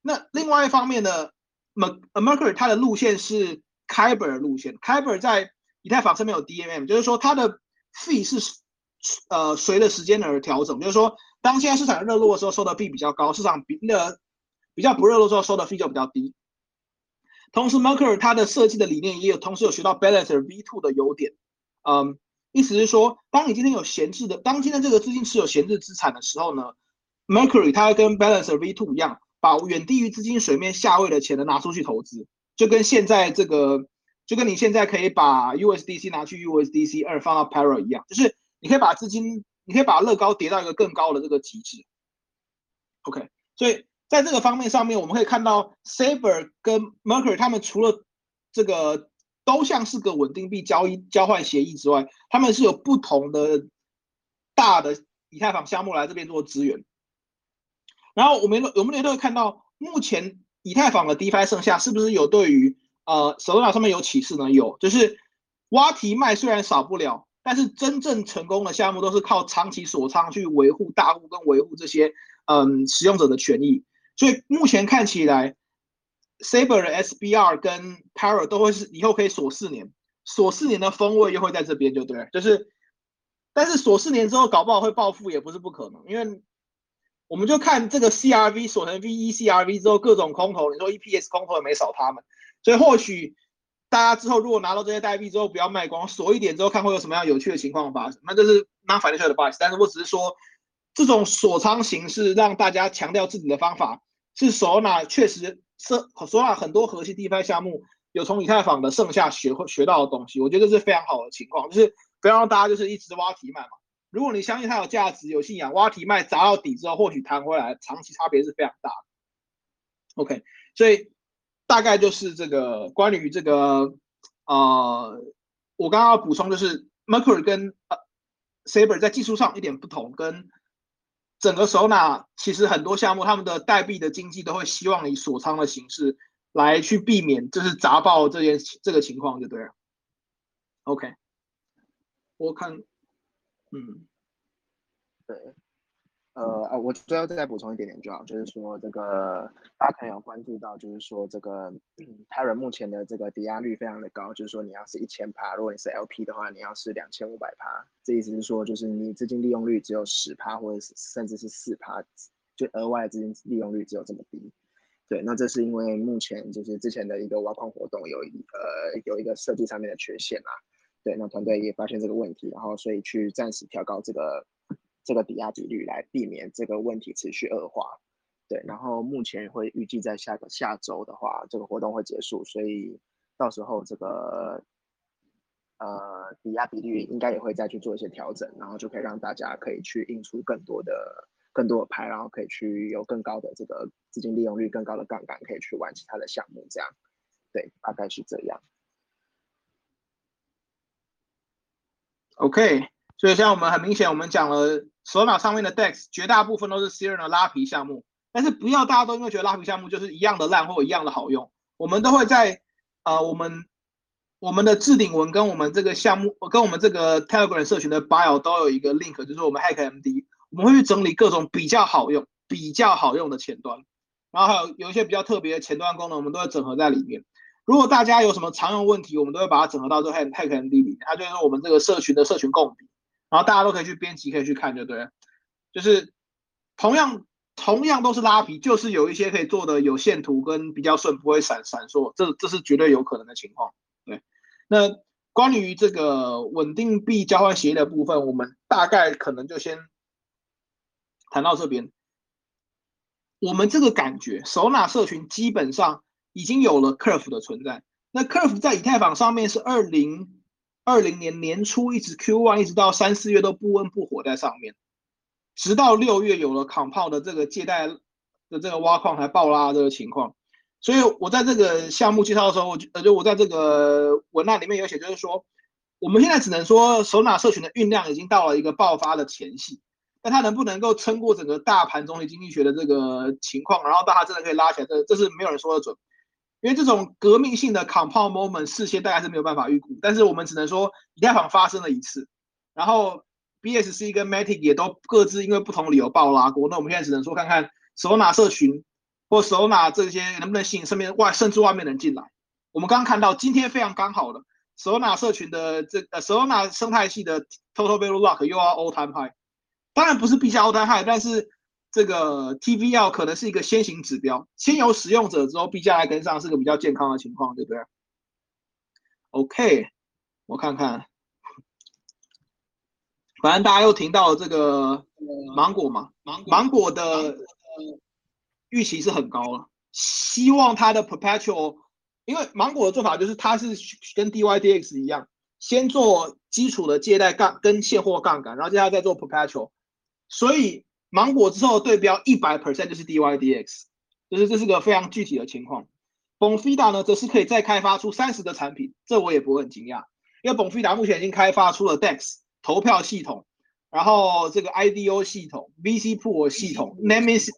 那另外一方面呢，Mercury 它的路线是 Kyber 路线，Kyber 在以太坊上面有 DMM，就是说它的 fee 是呃随着时间而调整，就是说当现在市场热络的时候收的币比较高，市场比那。比较不热的时候收的费就比较低，同时 Mercury 它的设计的理念也有同时有学到 Balancer V2 的优点，嗯，意思是说，当你今天有闲置的，当今天这个资金持有闲置资产的时候呢，Mercury 它跟 Balancer V2 一样，把远低于资金水面下位的钱呢拿出去投资，就跟现在这个，就跟你现在可以把 USDC 拿去 USDC 二放到 Para 一样，就是你可以把资金，你可以把乐高叠到一个更高的这个极致，OK，所以。在这个方面上面，我们可以看到 Saber 跟 Mercury 他们除了这个都像是个稳定币交易交换协议之外，他们是有不同的大的以太坊项目来这边做支援。然后我们我们也都会看到，目前以太坊的 DeFi 剩下是不是有对于呃 Solana 上面有启示呢？有，就是挖提卖虽然少不了，但是真正成功的项目都是靠长期锁仓去维护大户跟维护这些嗯使用者的权益。所以目前看起来，Saber 的 SBR 跟 Para 都会是以后可以锁四年，锁四年的风味又会在这边，就对，就是，但是锁四年之后搞不好会暴富也不是不可能，因为我们就看这个 CRV 锁成 VE CRV 之后各种空头，你说 EPS 空头也没少他们，所以或许大家之后如果拿到这些代币之后不要卖光，锁一点之后看会有什么样有趣的情况发生，那这是 non financial advice，但是我只是说这种锁仓形式让大家强调自己的方法。是手拿确实设索纳很多核心 DeFi 项目有从以太坊的剩下学会学到的东西，我觉得这是非常好的情况，就是不要让大家就是一直挖提卖嘛。如果你相信它有价值、有信仰，挖提卖砸到底之后，或许弹回来，长期差别是非常大的。OK，所以大概就是这个关于这个呃，我刚刚要补充就是 Mercury 跟呃 Saber 在技术上一点不同，跟整个首脑其实很多项目他们的代币的经济都会希望以锁仓的形式来去避免就是砸爆这件这个情况就对了。OK，我看。嗯，对，呃啊，我最后再补充一点点就好，就是说这个大家可能有关注到，就是说这个泰人目前的这个抵押率非常的高，就是说你要是一千趴，如果你是 LP 的话，你要是两千五百趴，这意思是说就是你资金利用率只有十趴，或者是甚至是四趴，就额外资金利用率只有这么低。对，那这是因为目前就是之前的一个挖矿活动有一呃有一个设计上面的缺陷啊。对，那团队也发现这个问题，然后所以去暂时调高这个这个抵押比率，来避免这个问题持续恶化。对，然后目前会预计在下个下周的话，这个活动会结束，所以到时候这个呃抵押比率应该也会再去做一些调整，然后就可以让大家可以去印出更多的更多的牌，然后可以去有更高的这个资金利用率、更高的杠杆，可以去玩其他的项目。这样，对，大概是这样。OK，所以像我们很明显，我们讲了手脑上面的 DEX，绝大部分都是 C 人的拉皮项目。但是不要大家都因为觉得拉皮项目就是一样的烂或一样的好用，我们都会在呃我们我们的置顶文跟我们这个项目跟我们这个 Telegram 社群的 Bio 都有一个 link，就是我们 HackMD，我们会去整理各种比较好用、比较好用的前端，然后还有有一些比较特别的前端功能，我们都会整合在里面。如果大家有什么常用问题，我们都会把它整合到这个 Hack HackMD 里面，它就是我们这个社群的社群共笔，然后大家都可以去编辑，可以去看，就对。就是同样同样都是拉皮，就是有一些可以做的有线图跟比较顺，不会闪闪烁，这这是绝对有可能的情况。对，那关于这个稳定币交换协议的部分，我们大概可能就先谈到这边。我们这个感觉，首纳社群基本上。已经有了 Curve 的存在。那 Curve 在以太坊上面是二零二零年年初一直 Q one 一直到三四月都不温不火在上面，直到六月有了 Compound 的这个借贷的这个挖矿还爆拉这个情况。所以我在这个项目介绍的时候，我呃就我在这个文案里面有写，就是说我们现在只能说首纳社群的运量已经到了一个爆发的前夕。那它能不能够撑过整个大盘中心经济学的这个情况，然后大家真的可以拉起来？这这是没有人说的准。因为这种革命性的 compound moment 事先大概是没有办法预估，但是我们只能说以太坊发生了一次，然后 BSC 跟 Matic 也都各自因为不同理由爆拉过，那我们现在只能说看看手拿社群或手拿这些能不能吸引身边外甚至外面人进来。我们刚刚看到今天非常刚好的手拿社群的这呃手拿生态系的 Total Value Lock 又要 all time high，当然不是必加 all time high，但是。这个 TVL 可能是一个先行指标，先有使用者之后币价来跟上，是个比较健康的情况，对不对？OK，我看看，反正大家又听到了这个芒果嘛，芒芒果的预期是很高了，希望它的 Perpetual，因为芒果的做法就是它是跟 DYDX 一样，先做基础的借贷杠跟现货杠杆，然后接下来再做 Perpetual，所以。芒果之后对标一百 percent 就是 DYDX，就是这是个非常具体的情况。Bonfida 呢，则是可以再开发出三十个产品，这我也不会很惊讶，因为 Bonfida 目前已经开发出了 DEX 投票系统，然后这个 IDO 系统、VC Pool 系统、Naming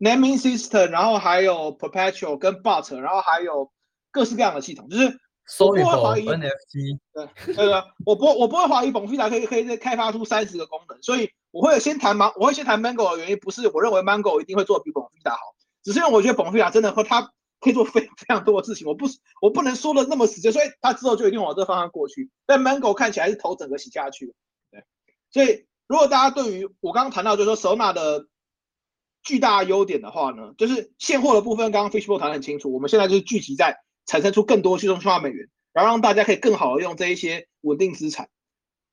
Naming System，然后还有 Perpetual 跟 Bot，然后还有各式各样的系统，就是。不会怀疑 NFT，对对对，我不我不会怀疑 Bonfida 可以可以再开发出三十个功能，所以我会先谈 Man 我会先谈 Mango 的原因不是我认为 Mango 一定会做比 Bonfida 好，只是因为我觉得 Bonfida 真的和它可以做非非常多的事情，我不我不能说的那么直接，所以它之后就一定往这方向过去。但 Mango 看起来是头整个洗下去，对，所以如果大家对于我刚刚谈到就是说手拿的巨大优点的话呢，就是现货的部分，刚刚 Fishbowl 谈得很清楚，我们现在就是聚集在。产生出更多去中心化美元，然后让大家可以更好的用这一些稳定资产。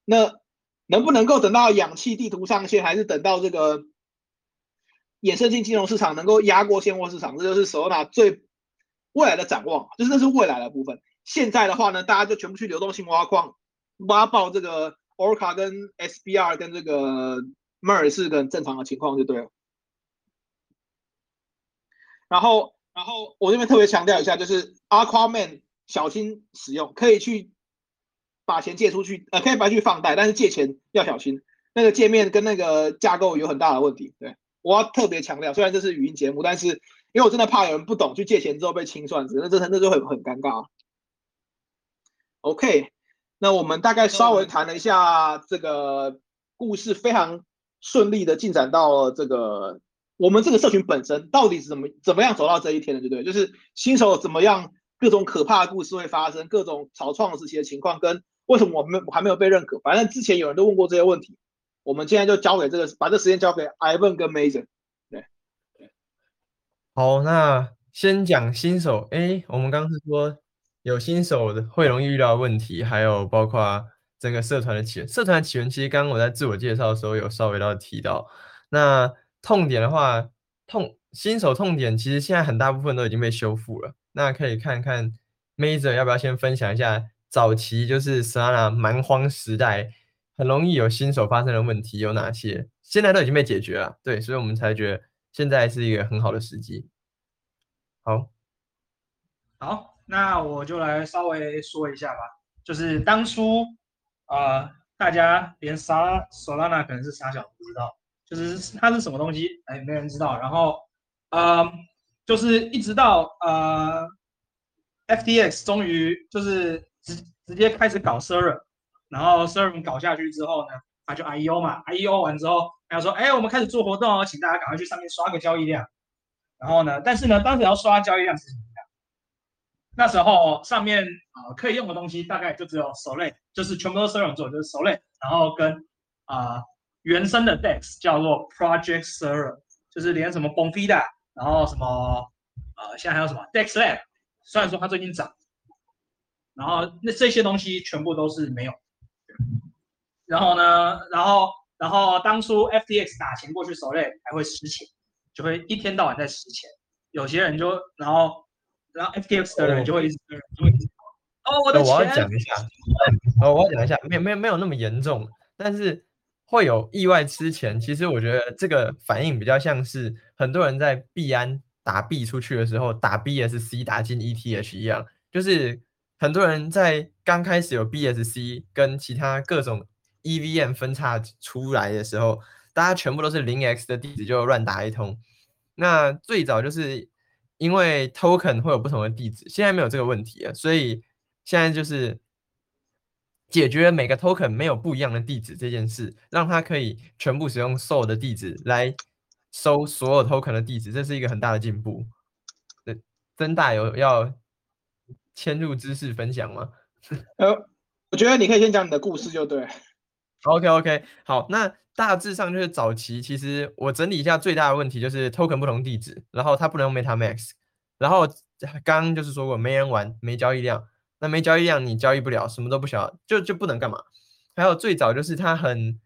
那能不能够等到氧气地图上线，还是等到这个衍生性金融市场能够压过现货市场？这就是手拿最未来的展望，就是那是未来的部分。现在的话呢，大家就全部去流动性挖矿，挖爆这个 Orca 跟 SBR 跟这个 Mer 是个正常的情况就对了。然后，然后我这边特别强调一下，就是 Aquaman 小心使用，可以去把钱借出去，呃，可以把去放贷，但是借钱要小心，那个界面跟那个架构有很大的问题。对我要特别强调，虽然这是语音节目，但是因为我真的怕有人不懂，去借钱之后被清算，那这那就会很尴尬。OK，那我们大概稍微谈了一下这个故事，非常顺利的进展到了这个。我们这个社群本身到底是怎么怎么样走到这一天的，对不对？就是新手怎么样，各种可怕的故事会发生，各种草创时期的情况，跟为什么我们还没有被认可？反正之前有人都问过这些问题，我们现在就交给这个，把这时间交给 Ivan 跟 Mason。对，对好，那先讲新手。哎，我们刚刚是说有新手的会容易遇到问题，还有包括整个社团的起源。社团起源其实刚刚我在自我介绍的时候有稍微到提到，那。痛点的话，痛新手痛点其实现在很大部分都已经被修复了。那可以看看 Major 要不要先分享一下早期就是 Solana 蛮荒时代很容易有新手发生的问题有哪些？现在都已经被解决了。对，所以我们才觉得现在是一个很好的时机。好，好，那我就来稍微说一下吧。就是当初啊，大家连 Solana 可能是傻小不知道。就是它是什么东西，哎，没人知道。然后，呃，就是一直到呃，FTX 终于就是直直接开始搞 SIR，然后 SIR 搞下去之后呢，他就 IEO 嘛，IEO 完之后，他说，哎，我们开始做活动哦，请大家赶快去上面刷个交易量。然后呢，但是呢，当时要刷交易量是什么样？那时候上面啊可以用的东西大概就只有 Solid，就是全部都 Sol 做，就是 Solid，然后跟啊。原生的 DEX 叫做 Project Server，就是连什么 Bonfida，然后什么呃，现在还有什么 DEX Lab，虽然说它最近涨，然后那这些东西全部都是没有。然后呢，然后然后当初 FTX 打钱过去手累还会失钱，就会一天到晚在失钱。有些人就然后然后 FTX 的人就会一直就会哦我的钱。我要讲一下，哦我要讲一下，没有没有没有那么严重，但是。会有意外之前，其实我觉得这个反应比较像是很多人在币安打币出去的时候，打 BSC 打进 ETH 一样，就是很多人在刚开始有 BSC 跟其他各种 EVM 分叉出来的时候，大家全部都是零 X 的地址就乱打一通。那最早就是因为 Token 会有不同的地址，现在没有这个问题了，所以现在就是。解决每个 token 没有不一样的地址这件事，让它可以全部使用 Sol 的地址来收所有 token 的地址，这是一个很大的进步。对，曾大有要迁入知识分享吗？<laughs> 呃，我觉得你可以先讲你的故事就对。OK OK，好，那大致上就是早期，其实我整理一下最大的问题就是 token 不同地址，然后它不能用 MetaMask，然后刚刚就是说过没人玩，没交易量。那没交易量，你交易不了，什么都不晓，就就不能干嘛。还有最早就是它很，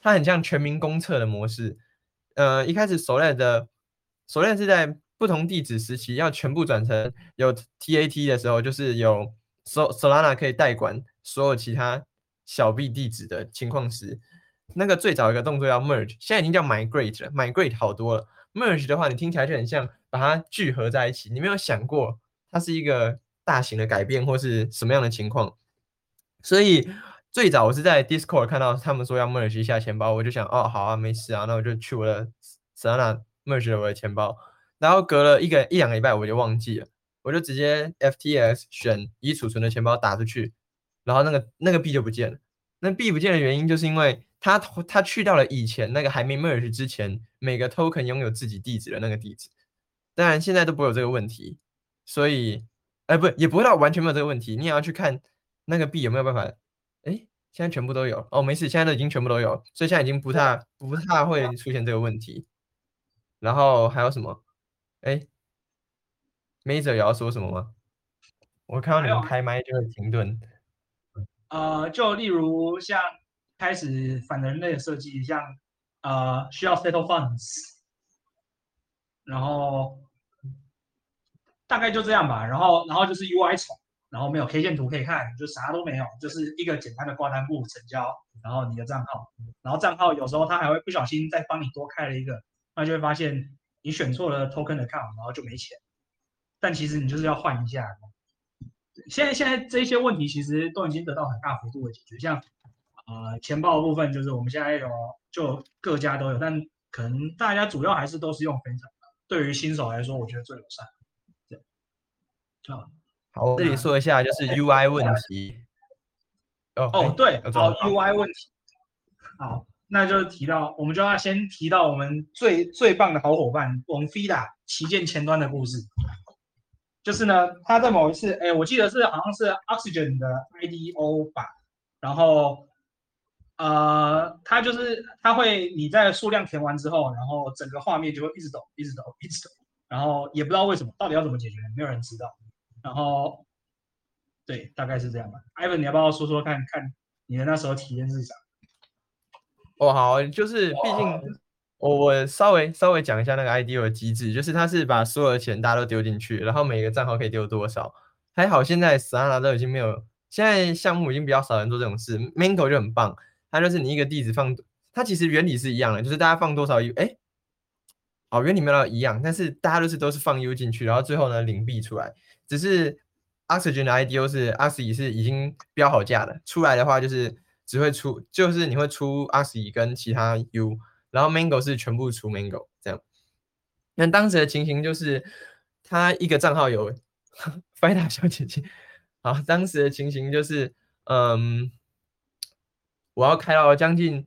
它很像全民公测的模式。呃，一开始 Solana 的 Solana 是在不同地址时期要全部转成有 TAT 的时候，就是有 Sol Solana 可以代管所有其他小币地址的情况时，那个最早一个动作要 Merge，现在已经叫 Migrate 了，Migrate 好多了。Merge 的话，你听起来就很像把它聚合在一起，你没有想过它是一个。大型的改变或是什么样的情况？所以最早我是在 Discord 看到他们说要 merge 一下钱包，我就想哦，好啊，没事啊，那我就去我的 s a n a merge 了我的钱包。然后隔了一个一两个礼拜，我就忘记了，我就直接 FTX 选已储存的钱包打出去，然后那个那个币就不见了。那币不见的原因就是因为它它去掉了以前那个还没 merge 之前每个 token 拥有自己地址的那个地址。当然现在都不会有这个问题，所以。哎，不，也不会到完全没有这个问题。你也要去看那个币有没有办法。哎，现在全部都有哦，没事，现在都已经全部都有，所以现在已经不太不太会出现这个问题。然后还有什么？哎，Major 要说什么吗？我看到你们开麦就会停顿。呃，就例如像开始反人类的设计，像呃需要 settle funds，然后。大概就这样吧。然后然后就是 UI 丑，然后没有 K 线图可以看，就啥都没有，就是一个简单的挂单簿成交，然后你的账号，然后账号有时候他还会不小心再帮你多开了一个，那就会发现你选错了 token account，然后就没钱。但其实你就是要换一下。现在现在这些问题其实都已经得到很大幅度的解决，像呃钱包部分，就是我们现在有就各家都有，但可能大家主要还是都是用分享的。对于新手来说，我觉得最友善。好，我这里说一下就是 UI 问题。哦哦，对，好 UI 问题。好，那就是提到，我们就要先提到我们最最棒的好伙伴我们 f i d a 旗舰前端的故事。就是呢，他在某一次，哎，我记得是好像是 Oxygen 的 IDO 吧，然后，呃，他就是他会你在数量填完之后，然后整个画面就会一直抖，一直抖，一直抖，然后也不知道为什么，到底要怎么解决，没有人知道。然后，对，大概是这样吧。Ivan，你要不要说说看看你的那时候体验是啥？哦，好，就是毕竟。我我稍微稍微讲一下那个 IDO 的机制，就是它是把所有的钱大家都丢进去，然后每个账号可以丢多少。还好现在 Solana 都已经没有，现在项目已经比较少人做这种事。Mango 就很棒，它就是你一个地址放，它其实原理是一样的，就是大家放多少 U，哎，哦原理没有一样，但是大家都是都是放 U 进去，然后最后呢领币出来。只是 Oxygen 的 IDO 是 Oxy 是已经标好价的，出来的话就是只会出，就是你会出 Oxy 跟其他 U。然后 Mango 是全部出 Mango 这样，那当时的情形就是他一个账号有 <laughs> Fida 小姐姐，好，当时的情形就是，嗯，我要开到将近，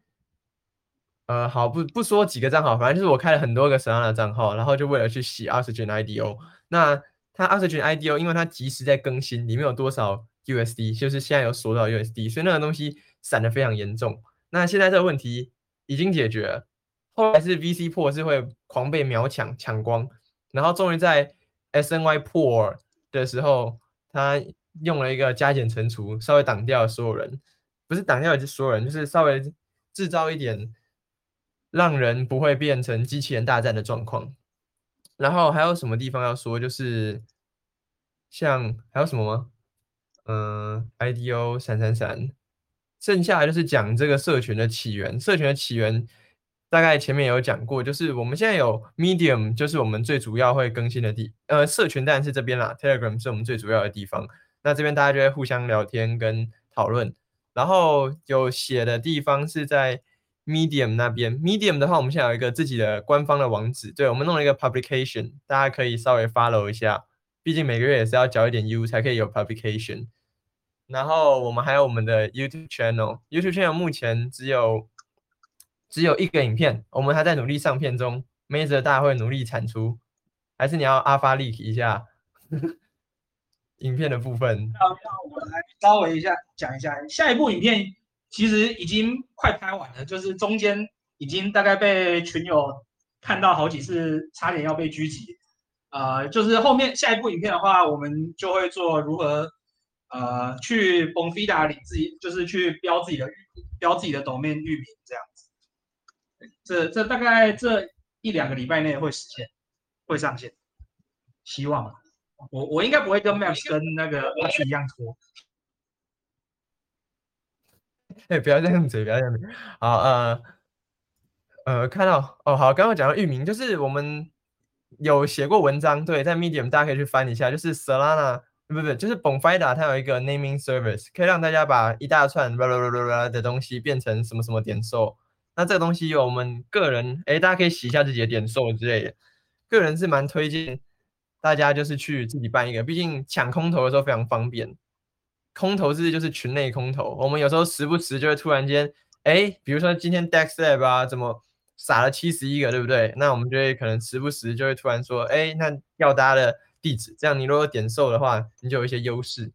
呃，好不不说几个账号，反正就是我开了很多个 Solana 账号，然后就为了去洗 Oxygen IDO，那它 Oxygen IDO 因为它及时在更新，里面有多少 USD，就是现在有锁到 USD，所以那个东西散的非常严重。那现在这个问题已经解决了。后来是 VC 破是会狂被秒抢抢光，然后终于在 SNY 破的时候，他用了一个加减乘除，稍微挡掉所有人，不是挡掉所有人，就是稍微制造一点让人不会变成机器人大战的状况。然后还有什么地方要说？就是像还有什么吗？嗯，IDO 闪闪闪，剩下就是讲这个社群的起源，社群的起源。大概前面有讲过，就是我们现在有 Medium，就是我们最主要会更新的地，呃，社群当然是这边啦，Telegram 是我们最主要的地方。那这边大家就会互相聊天跟讨论，然后有写的地方是在 Medium 那边。Medium 的话，我们现在有一个自己的官方的网址，对我们弄了一个 Publication，大家可以稍微 follow 一下，毕竟每个月也是要交一点 U 才可以有 Publication。然后我们还有我们的 YouTube Channel，YouTube Channel 目前只有。只有一个影片，我们还在努力上片中。梅泽大家会努力产出，还是你要阿发力一下 <laughs> 影片的部分？那那我来稍微一下讲一下，下一部影片其实已经快拍完了，就是中间已经大概被群友看到好几次，差点要被狙击。呃，就是后面下一部影片的话，我们就会做如何呃去 Bonfida 领自己，就是去标自己的标自己的抖面域名这样子。这这大概这一两个礼拜内会实现，会上线，希望我我应该不会跟 Max 跟那个 Max 一样拖。哎，不要这样子，不要这样子。好，呃，呃，看到哦，好，刚刚讲到域名，就是我们有写过文章，对，在 Medium 大家可以去翻一下，就是 Solana，不不不，就是 Bonfida 它有一个 Naming Service，可以让大家把一大串的东西变成什么什么点数。那这个东西有我们个人，哎，大家可以洗一下自己的点数之类的。个人是蛮推荐大家就是去自己办一个，毕竟抢空投的时候非常方便。空投是就是群内空投，我们有时候时不时就会突然间，哎，比如说今天 DexLab 啊，怎么撒了七十一个，对不对？那我们就会可能时不时就会突然说，哎，那要大家的地址，这样你如果点售的话，你就有一些优势。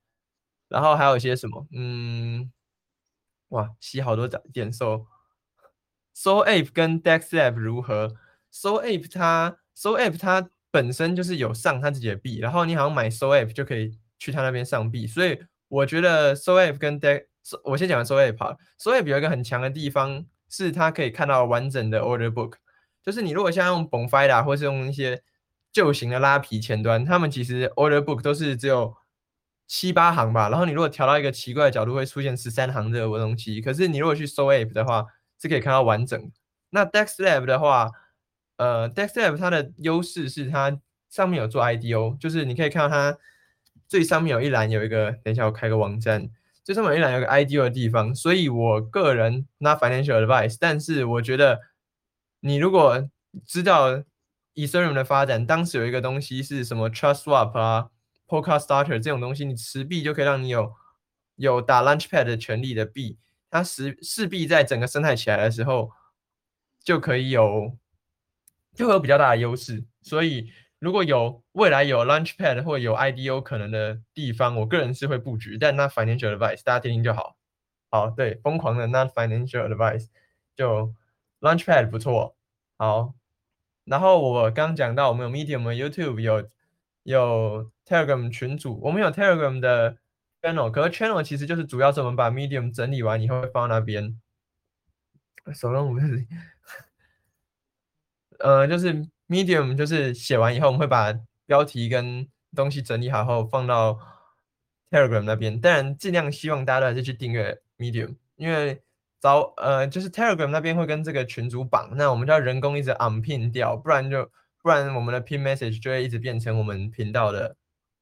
然后还有一些什么，嗯，哇，吸好多点点数。So Ape 跟 DexLab 如何？So Ape 它 So Ape 它本身就是有上它自己的币，然后你好像买 So Ape 就可以去它那边上币，所以我觉得 So Ape 跟 Dex，我先讲 So Ape 好。So Ape 有一个很强的地方是它可以看到完整的 Order Book，就是你如果像用 Bonfire 或是用一些旧型的拉皮前端，他们其实 order book 都是只有七八行吧。然后你如果调到一个奇怪的角度，会出现十三行这个东西。可是你如果去搜 app 的话，是可以看到完整。那 Dex Lab 的话，呃，Dex Lab 它的优势是它上面有做 IDO，就是你可以看到它最上面有一栏有一个，等一下我开个网站，最上面有一栏有个 IDO 的地方。所以我个人 not financial advice，但是我觉得你如果知道 Ethereum 的发展，当时有一个东西是什么 Trust Swap 啊、Polka Starter 这种东西，你持币就可以让你有有打 Launchpad 的权利的币，它势势必在整个生态起来的时候就可以有就会有比较大的优势。所以如果有未来有 Launchpad 或有 IDO 可能的地方，我个人是会布局，但那 Financial Advice 大家听听就好。好，对，疯狂的 Not Financial Advice 就 Launchpad 不错，好。然后我刚讲到，我们有 Medium、YouTube、有有 Telegram 群组，我们有 Telegram 的 channel，可是 channel 其实就是主要是我们把 Medium 整理完以后会放那边。手动五是，呃，就是 Medium 就是写完以后，我们会把标题跟东西整理好后放到 Telegram 那边。当然，尽量希望大家都还是去订阅 Medium，因为。找呃，就是 Telegram 那边会跟这个群组绑，那我们就要人工一直 unpin 掉，不然就不然我们的 pin message 就会一直变成我们频道的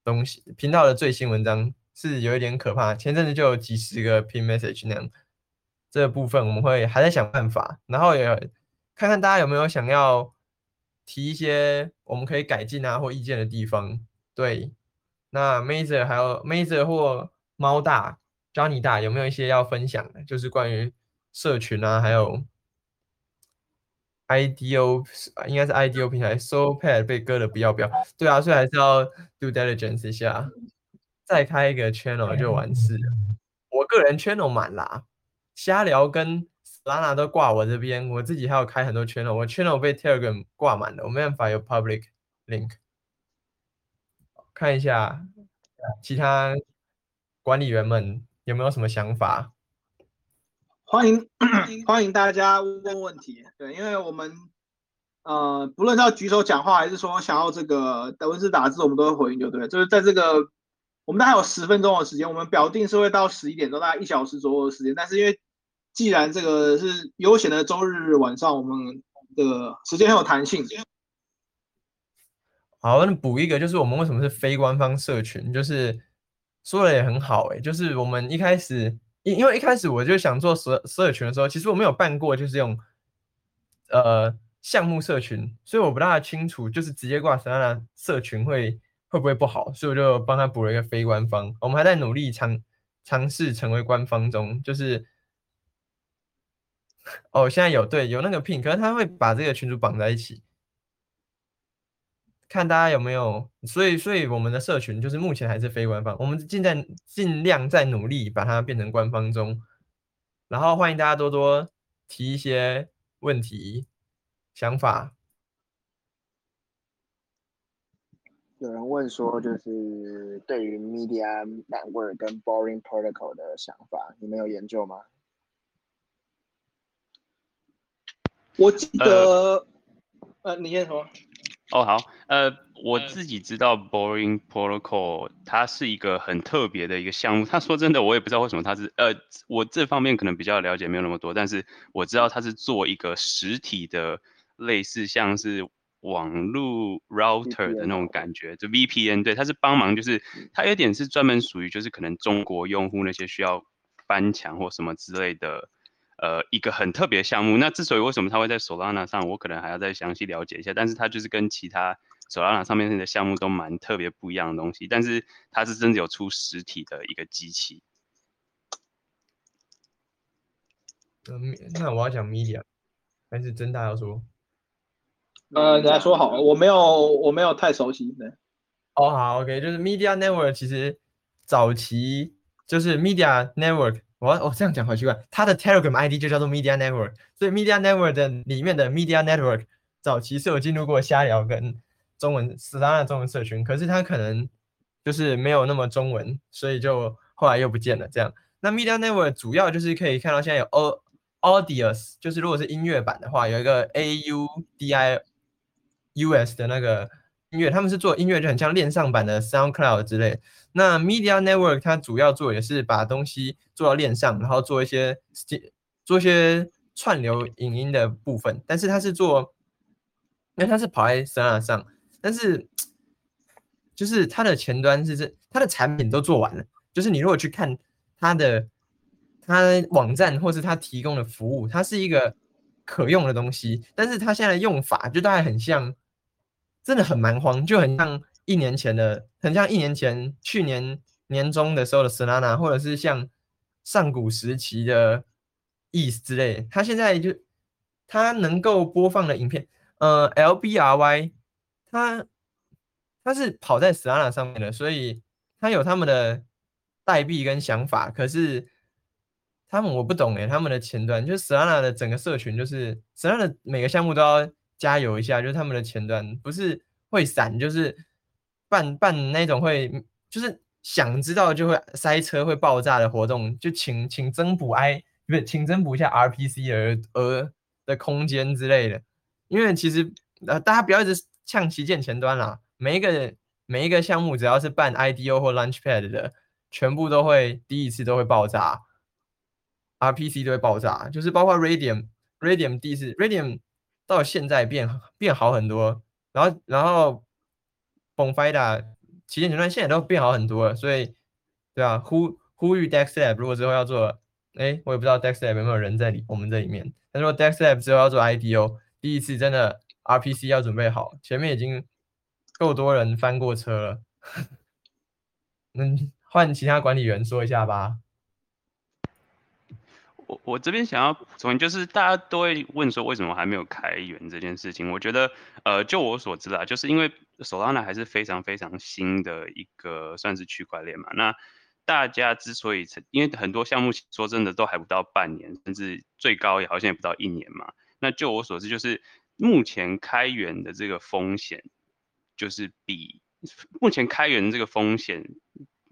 东西，频道的最新文章是有一点可怕。前阵子就有几十个 pin message 那样，这部分我们会还在想办法，然后也看看大家有没有想要提一些我们可以改进啊或意见的地方。对，那 Mazer 还有 Mazer 或猫大 Johnny 大有没有一些要分享的，就是关于。社群啊，还有 IDO 应该是 IDO 平台，SoPad 被割的不要不要，对啊，所以还是要 do diligence 一下，再开一个 channel 就完事了。我个人 channel 满啦，瞎聊跟 Lana 都挂我这边，我自己还有开很多 channel，我 channel 被 Telegram 挂满了，我没办法有 public link。看一下其他管理员们有没有什么想法。欢迎欢迎大家问问题，对，因为我们呃，不论是要举手讲话，还是说想要这个文字打字，我们都会回应，就对。就是在这个我们大概有十分钟的时间，我们表定是会到十一点钟，大概一小时左右的时间。但是因为既然这个是悠闲的周日晚上，我们的时间很有弹性。好，那补一个，就是我们为什么是非官方社群，就是说的也很好，哎，就是我们一开始。因因为一开始我就想做社社群的时候，其实我没有办过，就是用呃项目社群，所以我不大清楚，就是直接挂 s a 社群会会不会不好，所以我就帮他补了一个非官方。我们还在努力尝尝试成为官方中，就是 <laughs> 哦，现在有对有那个 pin，可是他会把这个群主绑在一起。看大家有没有，所以所以我们的社群就是目前还是非官方，我们尽在尽量在努力把它变成官方中，然后欢迎大家多多提一些问题、想法。有人问说，就是对于 Media Network 跟 Boring Protocol 的想法，你们有研究吗？我记得，呃，你先说。哦，好，呃，我自己知道 Boring Protocol 它是一个很特别的一个项目。他说真的，我也不知道为什么它是，呃，我这方面可能比较了解没有那么多，但是我知道它是做一个实体的，类似像是网络 router 的那种感觉，就 VPN，对，它是帮忙，就是它有点是专门属于就是可能中国用户那些需要翻墙或什么之类的。呃，一个很特别的项目。那之所以为什么它会在 Solana 上，我可能还要再详细了解一下。但是它就是跟其他 Solana 上面的项目都蛮特别不一样的东西。但是它是真的有出实体的一个机器。嗯，那我要讲 Media，还是真大要说？呃，大家说好了，我没有，我没有太熟悉。的。哦，好，OK，就是 Media Network，其实早期就是 Media Network。我我这样讲好奇怪，它的 Telegram ID 就叫做 Media Network，所以 Media Network 的里面的 Media Network 早期是有进入过瞎聊跟中文 s 当 a 中文社群，可是它可能就是没有那么中文，所以就后来又不见了。这样，那 Media Network 主要就是可以看到现在有 O Audius，就是如果是音乐版的话，有一个 A U D I U S 的那个音乐，他们是做音乐，就很像链上版的 SoundCloud 之类。那 Media Network 它主要做也是把东西做到链上，然后做一些做一些串流影音的部分。但是它是做，因为它是跑在 s o a 上，但是就是它的前端是这，它的产品都做完了。就是你如果去看它的它网站或是它提供的服务，它是一个可用的东西，但是它现在的用法就大概很像。真的很蛮荒，就很像一年前的，很像一年前去年年中的时候的 Solana，或者是像上古时期的 Ease 之类。它现在就它能够播放的影片，呃，LBRY，它它是跑在 Solana 上面的，所以它有他们的代币跟想法。可是他们我不懂哎，他们的前端就是 Solana 的整个社群，就是 Solana 每个项目都要。加油一下，就是他们的前端不是会闪，就是办办那种会，就是想知道就会塞车会爆炸的活动，就请请增补 I 不是请增补一下 RPC 而而的空间之类的，因为其实呃大家不要一直呛旗舰前端啦，每一个每一个项目只要是办 IDO 或 Launchpad 的，全部都会第一次都会爆炸，RPC 都会爆炸，就是包括 Radium Radium 第一次 Radium。到现在变变好很多，然后然后 Bonfire 旗舰前端现在都变好很多了，所以对啊，呼呼吁 DexLab 如果之后要做，哎，我也不知道 DexLab 有没有人在里我们这里面，但是 DexLab 之后要做 IDO，第一次真的 RPC 要准备好，前面已经够多人翻过车了，<laughs> 嗯，换其他管理员说一下吧。我我这边想要补充，就是大家都会问说为什么还没有开源这件事情。我觉得，呃，就我所知啊，就是因为 Solana 还是非常非常新的一个算是区块链嘛。那大家之所以成，因为很多项目说真的都还不到半年，甚至最高也好像也不到一年嘛。那就我所知，就是目前开源的这个风险，就是比目前开源这个风险，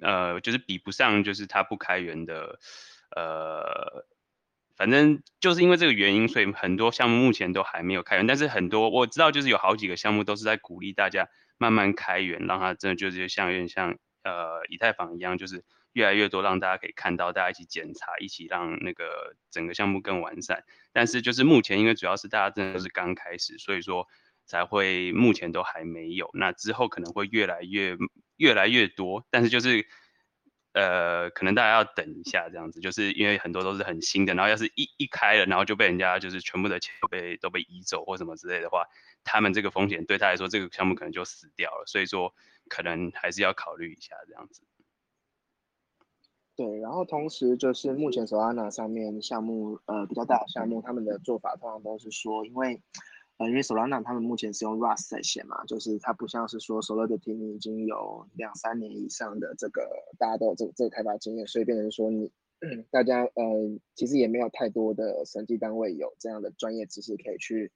呃，就是比不上就是它不开源的，呃。反正就是因为这个原因，所以很多项目目前都还没有开源。但是很多我知道，就是有好几个项目都是在鼓励大家慢慢开源，让它真的就是像有点像呃以太坊一样，就是越来越多让大家可以看到，大家一起检查，一起让那个整个项目更完善。但是就是目前因为主要是大家真的是刚开始，所以说才会目前都还没有。那之后可能会越来越越来越多，但是就是。呃，可能大家要等一下，这样子，就是因为很多都是很新的，然后要是一一开了，然后就被人家就是全部的钱都被都被移走或什么之类的话，他们这个风险对他来说，这个项目可能就死掉了，所以说可能还是要考虑一下这样子。对，然后同时就是目前 Solana 上面项目，呃，比较大的项目，他们的做法通常都是说，因为。呃，因为 Solana 他们目前是用 Rust 在写嘛，就是它不像是说 Solidity 已经有两三年以上的这个大家都有这这个开发经验，所以变成说你大家呃其实也没有太多的审计单位有这样的专业知识可以去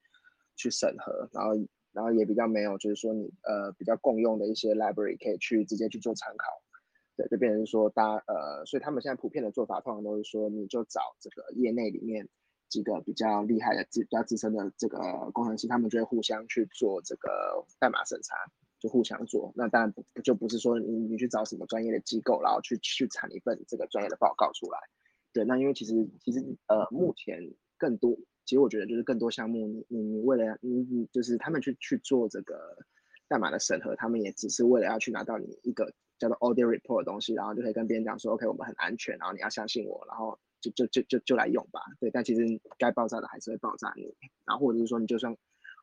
去审核，然后然后也比较没有就是说你呃比较共用的一些 library 可以去直接去做参考，对，就变成说大家呃，所以他们现在普遍的做法通常都是说你就找这个业内里面。几个比较厉害的、资比较资深的这个工程师，他们就会互相去做这个代码审查，就互相做。那当然不就不是说你你去找什么专业的机构，然后去去产一份这个专业的报告出来。对，那因为其实其实呃，目前更多，其实我觉得就是更多项目，你你你为了你你就是他们去去做这个代码的审核，他们也只是为了要去拿到你一个叫做 audit report 的东西，然后就可以跟别人讲说，OK，我们很安全，然后你要相信我，然后。就就就就就来用吧，对，但其实该爆炸的还是会爆炸你，然后或者是说你就算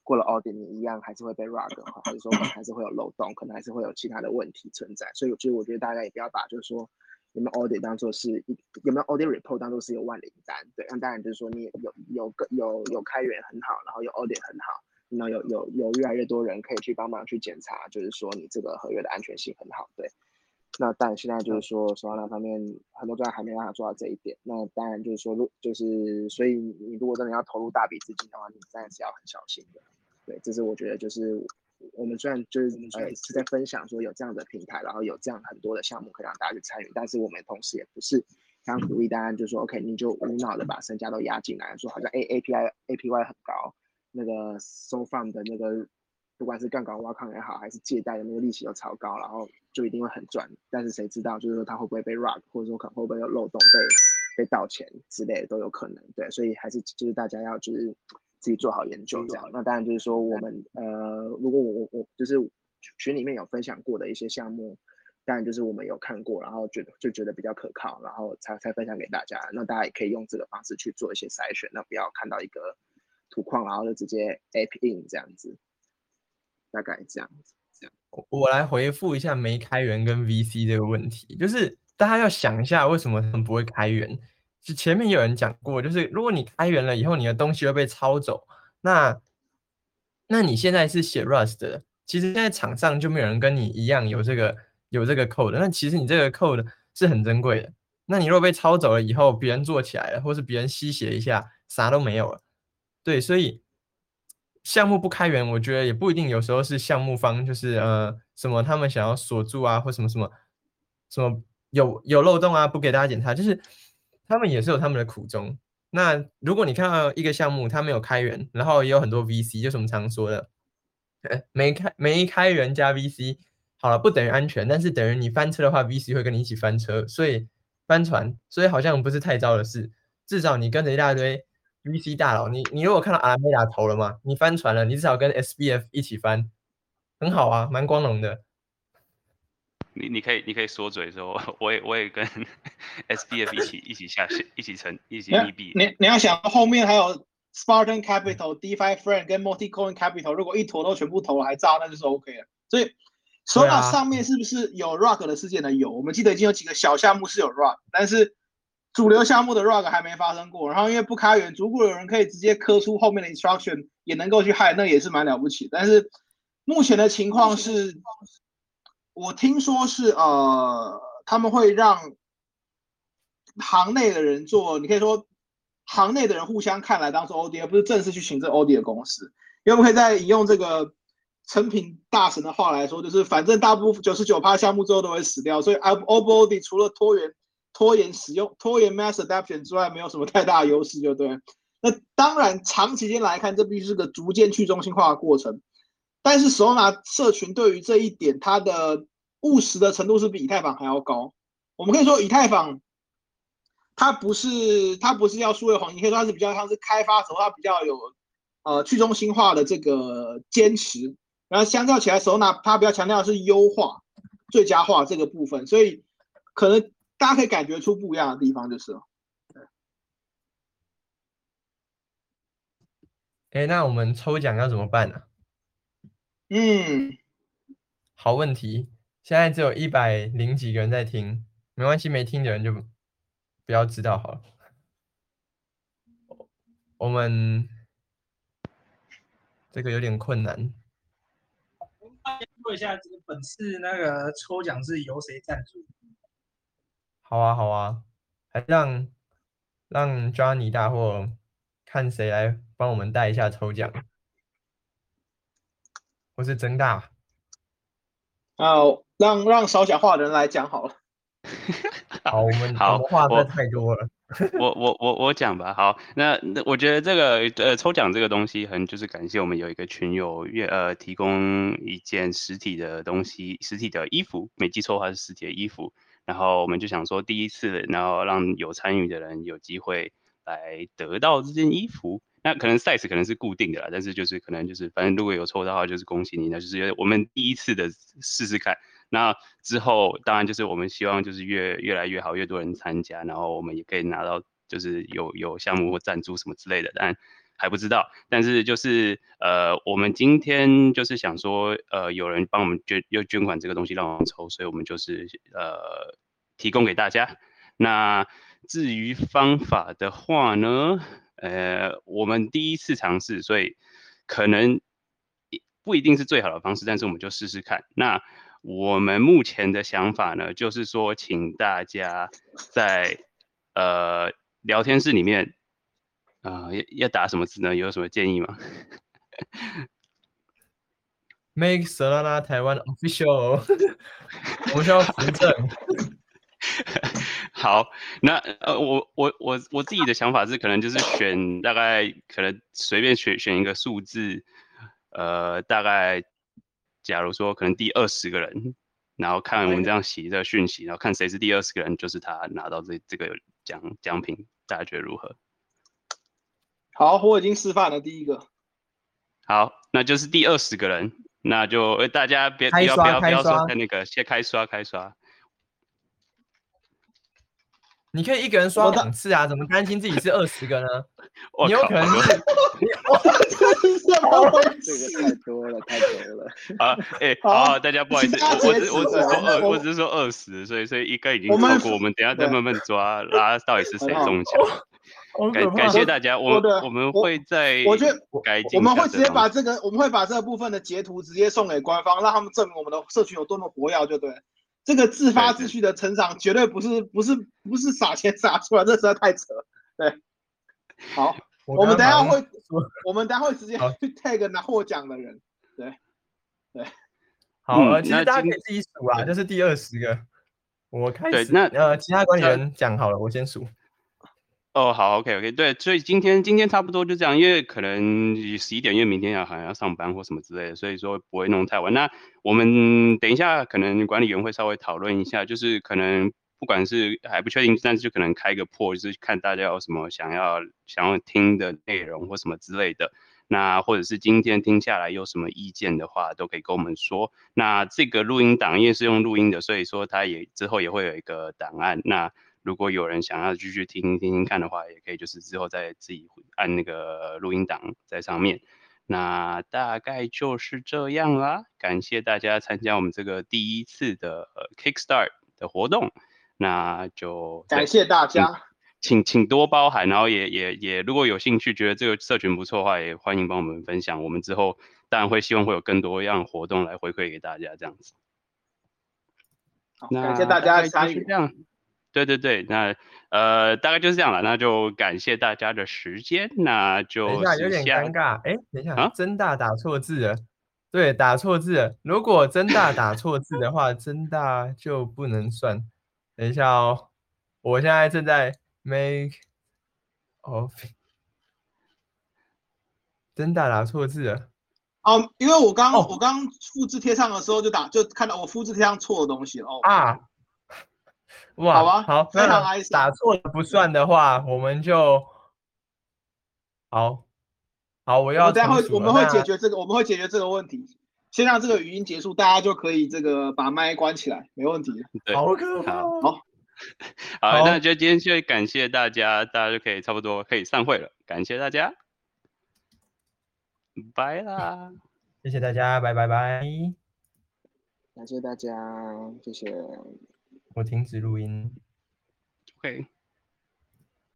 过了 audit，你一样还是会被 rug，或者说还是会有漏洞，可能还是会有其他的问题存在，所以其实我觉得大家也不要把就是说有没有 audit 当做是一有没有 audit report 当做是一个万灵丹，对，那当然就是说你有有个有有开源很好，然后有 audit 很好，那有有有越来越多人可以去帮忙去检查，就是说你这个合约的安全性很好，对。那但现在就是说，手上那方面很多专业还没办法做到这一点。那当然就是说，如就是所以你如果真的要投入大笔资金的话，你当然是要很小心的。对，这是我觉得就是我们虽然就是呃是在分享说有这样的平台，然后有这样很多的项目可以让大家去参与，但是我们同时也不是想鼓励大家就说 OK，你就无脑的把身家都压进来，说好像 A A P I A P Y 很高，那个 So Fun 的那个不管是杠杆挖矿也好，还是借贷的那个利息都超高，然后就一定会很赚。但是谁知道，就是说它会不会被 rug，或者说可能会不会有漏洞被被盗钱之类的都有可能。对，所以还是就是大家要就是自己做好研究这样。那当然就是说我们呃，如果我我我就是群里面有分享过的一些项目，当然就是我们有看过，然后觉得就觉得比较可靠，然后才才分享给大家。那大家也可以用这个方式去做一些筛选，那不要看到一个图框，然后就直接 app in 这样子。大概这样子，这样我来回复一下没开源跟 VC 这个问题，就是大家要想一下为什么他们不会开源。就前面有人讲过，就是如果你开源了以后，你的东西会被抄走，那那你现在是写 Rust 的，其实现在场上就没有人跟你一样有这个有这个 code，那其实你这个 code 是很珍贵的。那你如果被抄走了以后，别人做起来了，或是别人吸血一下，啥都没有了。对，所以。项目不开源，我觉得也不一定，有时候是项目方就是呃什么他们想要锁住啊，或什么什么什么有有漏洞啊，不给大家检查，就是他们也是有他们的苦衷。那如果你看到一个项目它没有开源，然后也有很多 VC，就是我们常说的，没开没开源加 VC，好了不等于安全，但是等于你翻车的话，VC 会跟你一起翻车，所以翻船，所以好像不是太糟的事，至少你跟着一大堆。VC 大佬，你你如果看到阿拉梅达投了吗？你翻船了，你至少跟 SBF 一起翻，很好啊，蛮光荣的。你你可以你可以缩嘴说，<laughs> 我也我也跟 <laughs> SBF 一起一起下线，一起成一起密闭。你你要想后面还有 Spartan Capital、DeFi Friend 跟 Multicoin Capital，如果一坨都全部投了还炸，那就是 OK 了。所以说到上面是不是有 Rock 的事件呢？有，我们记得已经有几个小项目是有 Rock，但是。主流项目的 rug 还没发生过，然后因为不开源，如果有人可以直接磕出后面的 instruction，也能够去害，那也是蛮了不起。但是目前的情况是，我听说是呃，他们会让行内的人做，你可以说行内的人互相看来当做 OD，而不是正式去行这 OD 的公司。因为我们可以再引用这个成品大神的话来说，就是反正大部分九十九趴项目最后都会死掉，所以 OBOD 除了拖延。拖延使用拖延 mass adoption 之外，没有什么太大的优势，就对。那当然，长期间来看，这必须是个逐渐去中心化的过程。但是，Solana 社群对于这一点，它的务实的程度是比以太坊还要高。我们可以说，以太坊它不是它不是要数位黄金，可以说它是比较像是开发者，它比较有呃去中心化的这个坚持。然后相较起来，Solana 它比较强调的是优化、最佳化这个部分，所以可能。大家可以感觉出不一样的地方，就是了。哎，那我们抽奖要怎么办呢？嗯，好问题。现在只有一百零几个人在听，没关系，没听的人就不要知道好了。我们这个有点困难。我们说一下，这个本次那个抽奖是由谁赞助？好啊，好啊，还让让 Johnny 大货看谁来帮我们带一下抽奖，或是增大？好，让让少讲话的人来讲好了。<laughs> 好，我们好话太多了。我我我我讲吧。好，那那我觉得这个呃抽奖这个东西，很就是感谢我们有一个群友月呃提供一件实体的东西，实体的衣服，没记错的话是实体的衣服。然后我们就想说，第一次，然后让有参与的人有机会来得到这件衣服。那可能 size 可能是固定的啦，但是就是可能就是，反正如果有抽到的话，就是恭喜你。那就是我们第一次的试试看。那之后当然就是我们希望就是越越来越好，越多人参加，然后我们也可以拿到就是有有项目或赞助什么之类的。但还不知道，但是就是呃，我们今天就是想说，呃，有人帮我们捐又捐款这个东西让我们抽，所以我们就是呃提供给大家。那至于方法的话呢，呃，我们第一次尝试，所以可能不一定是最好的方式，但是我们就试试看。那我们目前的想法呢，就是说，请大家在呃聊天室里面。啊，要要打什么字呢？有什么建议吗？Make Solana 台湾 official，<laughs> 我们需要扶正。<laughs> 好，那呃，我我我我自己的想法是，可能就是选大概可能随便选选一个数字，呃，大概假如说可能第二十个人，然后看我们这样洗这个讯息，然后看谁是第二十个人，就是他拿到这这个奖奖品，大家觉得如何？好，我已经示范了第一个。好，那就是第二十个人，那就呃大家别不开刷要不要不要开刷说在那个先开刷开刷。你可以一个人刷两次啊，怎么担心自己是二十个呢？<laughs> 我你有靠可能是 <laughs> 这是什么回这？个太多了，太多了。啊，<laughs> 哎、好好，大家不好意思，我我只我只是说二，我我只是说二十，所以所以一个已经超过，我们等下再慢慢抓，拉到底是谁中奖。感感谢大家，我我们我们会在我觉得改进我们会直接把这个，我们会把这部分的截图直接送给官方，让他们证明我们的社群有多么活跃，就对。这个自发秩序的成长绝对不是不是不是撒钱撒出来，这实在太扯。对，好，我们等下会，我们等下会直接去 tag 拿获奖的人。对对，好那其实大家可以自己数啊，这是第二十个。我开始，对那呃，其他管理员讲好了，我先数。哦，好，OK OK，对，所以今天今天差不多就这样，因为可能十一点，因为明天要好像要上班或什么之类的，所以说不会弄太晚。那我们等一下可能管理员会稍微讨论一下，就是可能不管是还不确定，但是就可能开个破，就是看大家有什么想要想要听的内容或什么之类的。那或者是今天听下来有什么意见的话，都可以跟我们说。那这个录音档因为是用录音的，所以说它也之后也会有一个档案。那如果有人想要继续听听听看的话，也可以就是之后再自己按那个录音档在上面。那大概就是这样啦，感谢大家参加我们这个第一次的呃 Kickstart 的活动，那就感谢大家，请请多包涵，然后也也也，如果有兴趣，觉得这个社群不错的话，也欢迎帮我们分享。我们之后当然会希望会有更多样活动来回馈给大家，这样子。那好感谢大家概参与就是这。样。对对对，那呃大概就是这样了，那就感谢大家的时间，那就等一下，有点尴尬。哎，等一下啊，真大打错字了。对，打错字了。如果真大打错字的话，真大就不能算。等一下哦，我现在正在 make <laughs> of 真大打错字了。哦，因为我刚哦我刚复制贴上的时候就打就看到我复制贴上错的东西了哦。啊，哇，好啊好，非常那哀伤打错了不算的话，我们就好，好，我我要们等一下会我们会解决这个，我们会解决这个问题。先让这个语音结束，大家就可以这个把麦关起来，没问题。对好可怕好，好 <laughs> 那就今天就感谢大家，大家就可以差不多可以散会了，感谢大家，拜啦。谢谢大家，拜拜拜。感谢大家，谢谢。我停止录音。OK。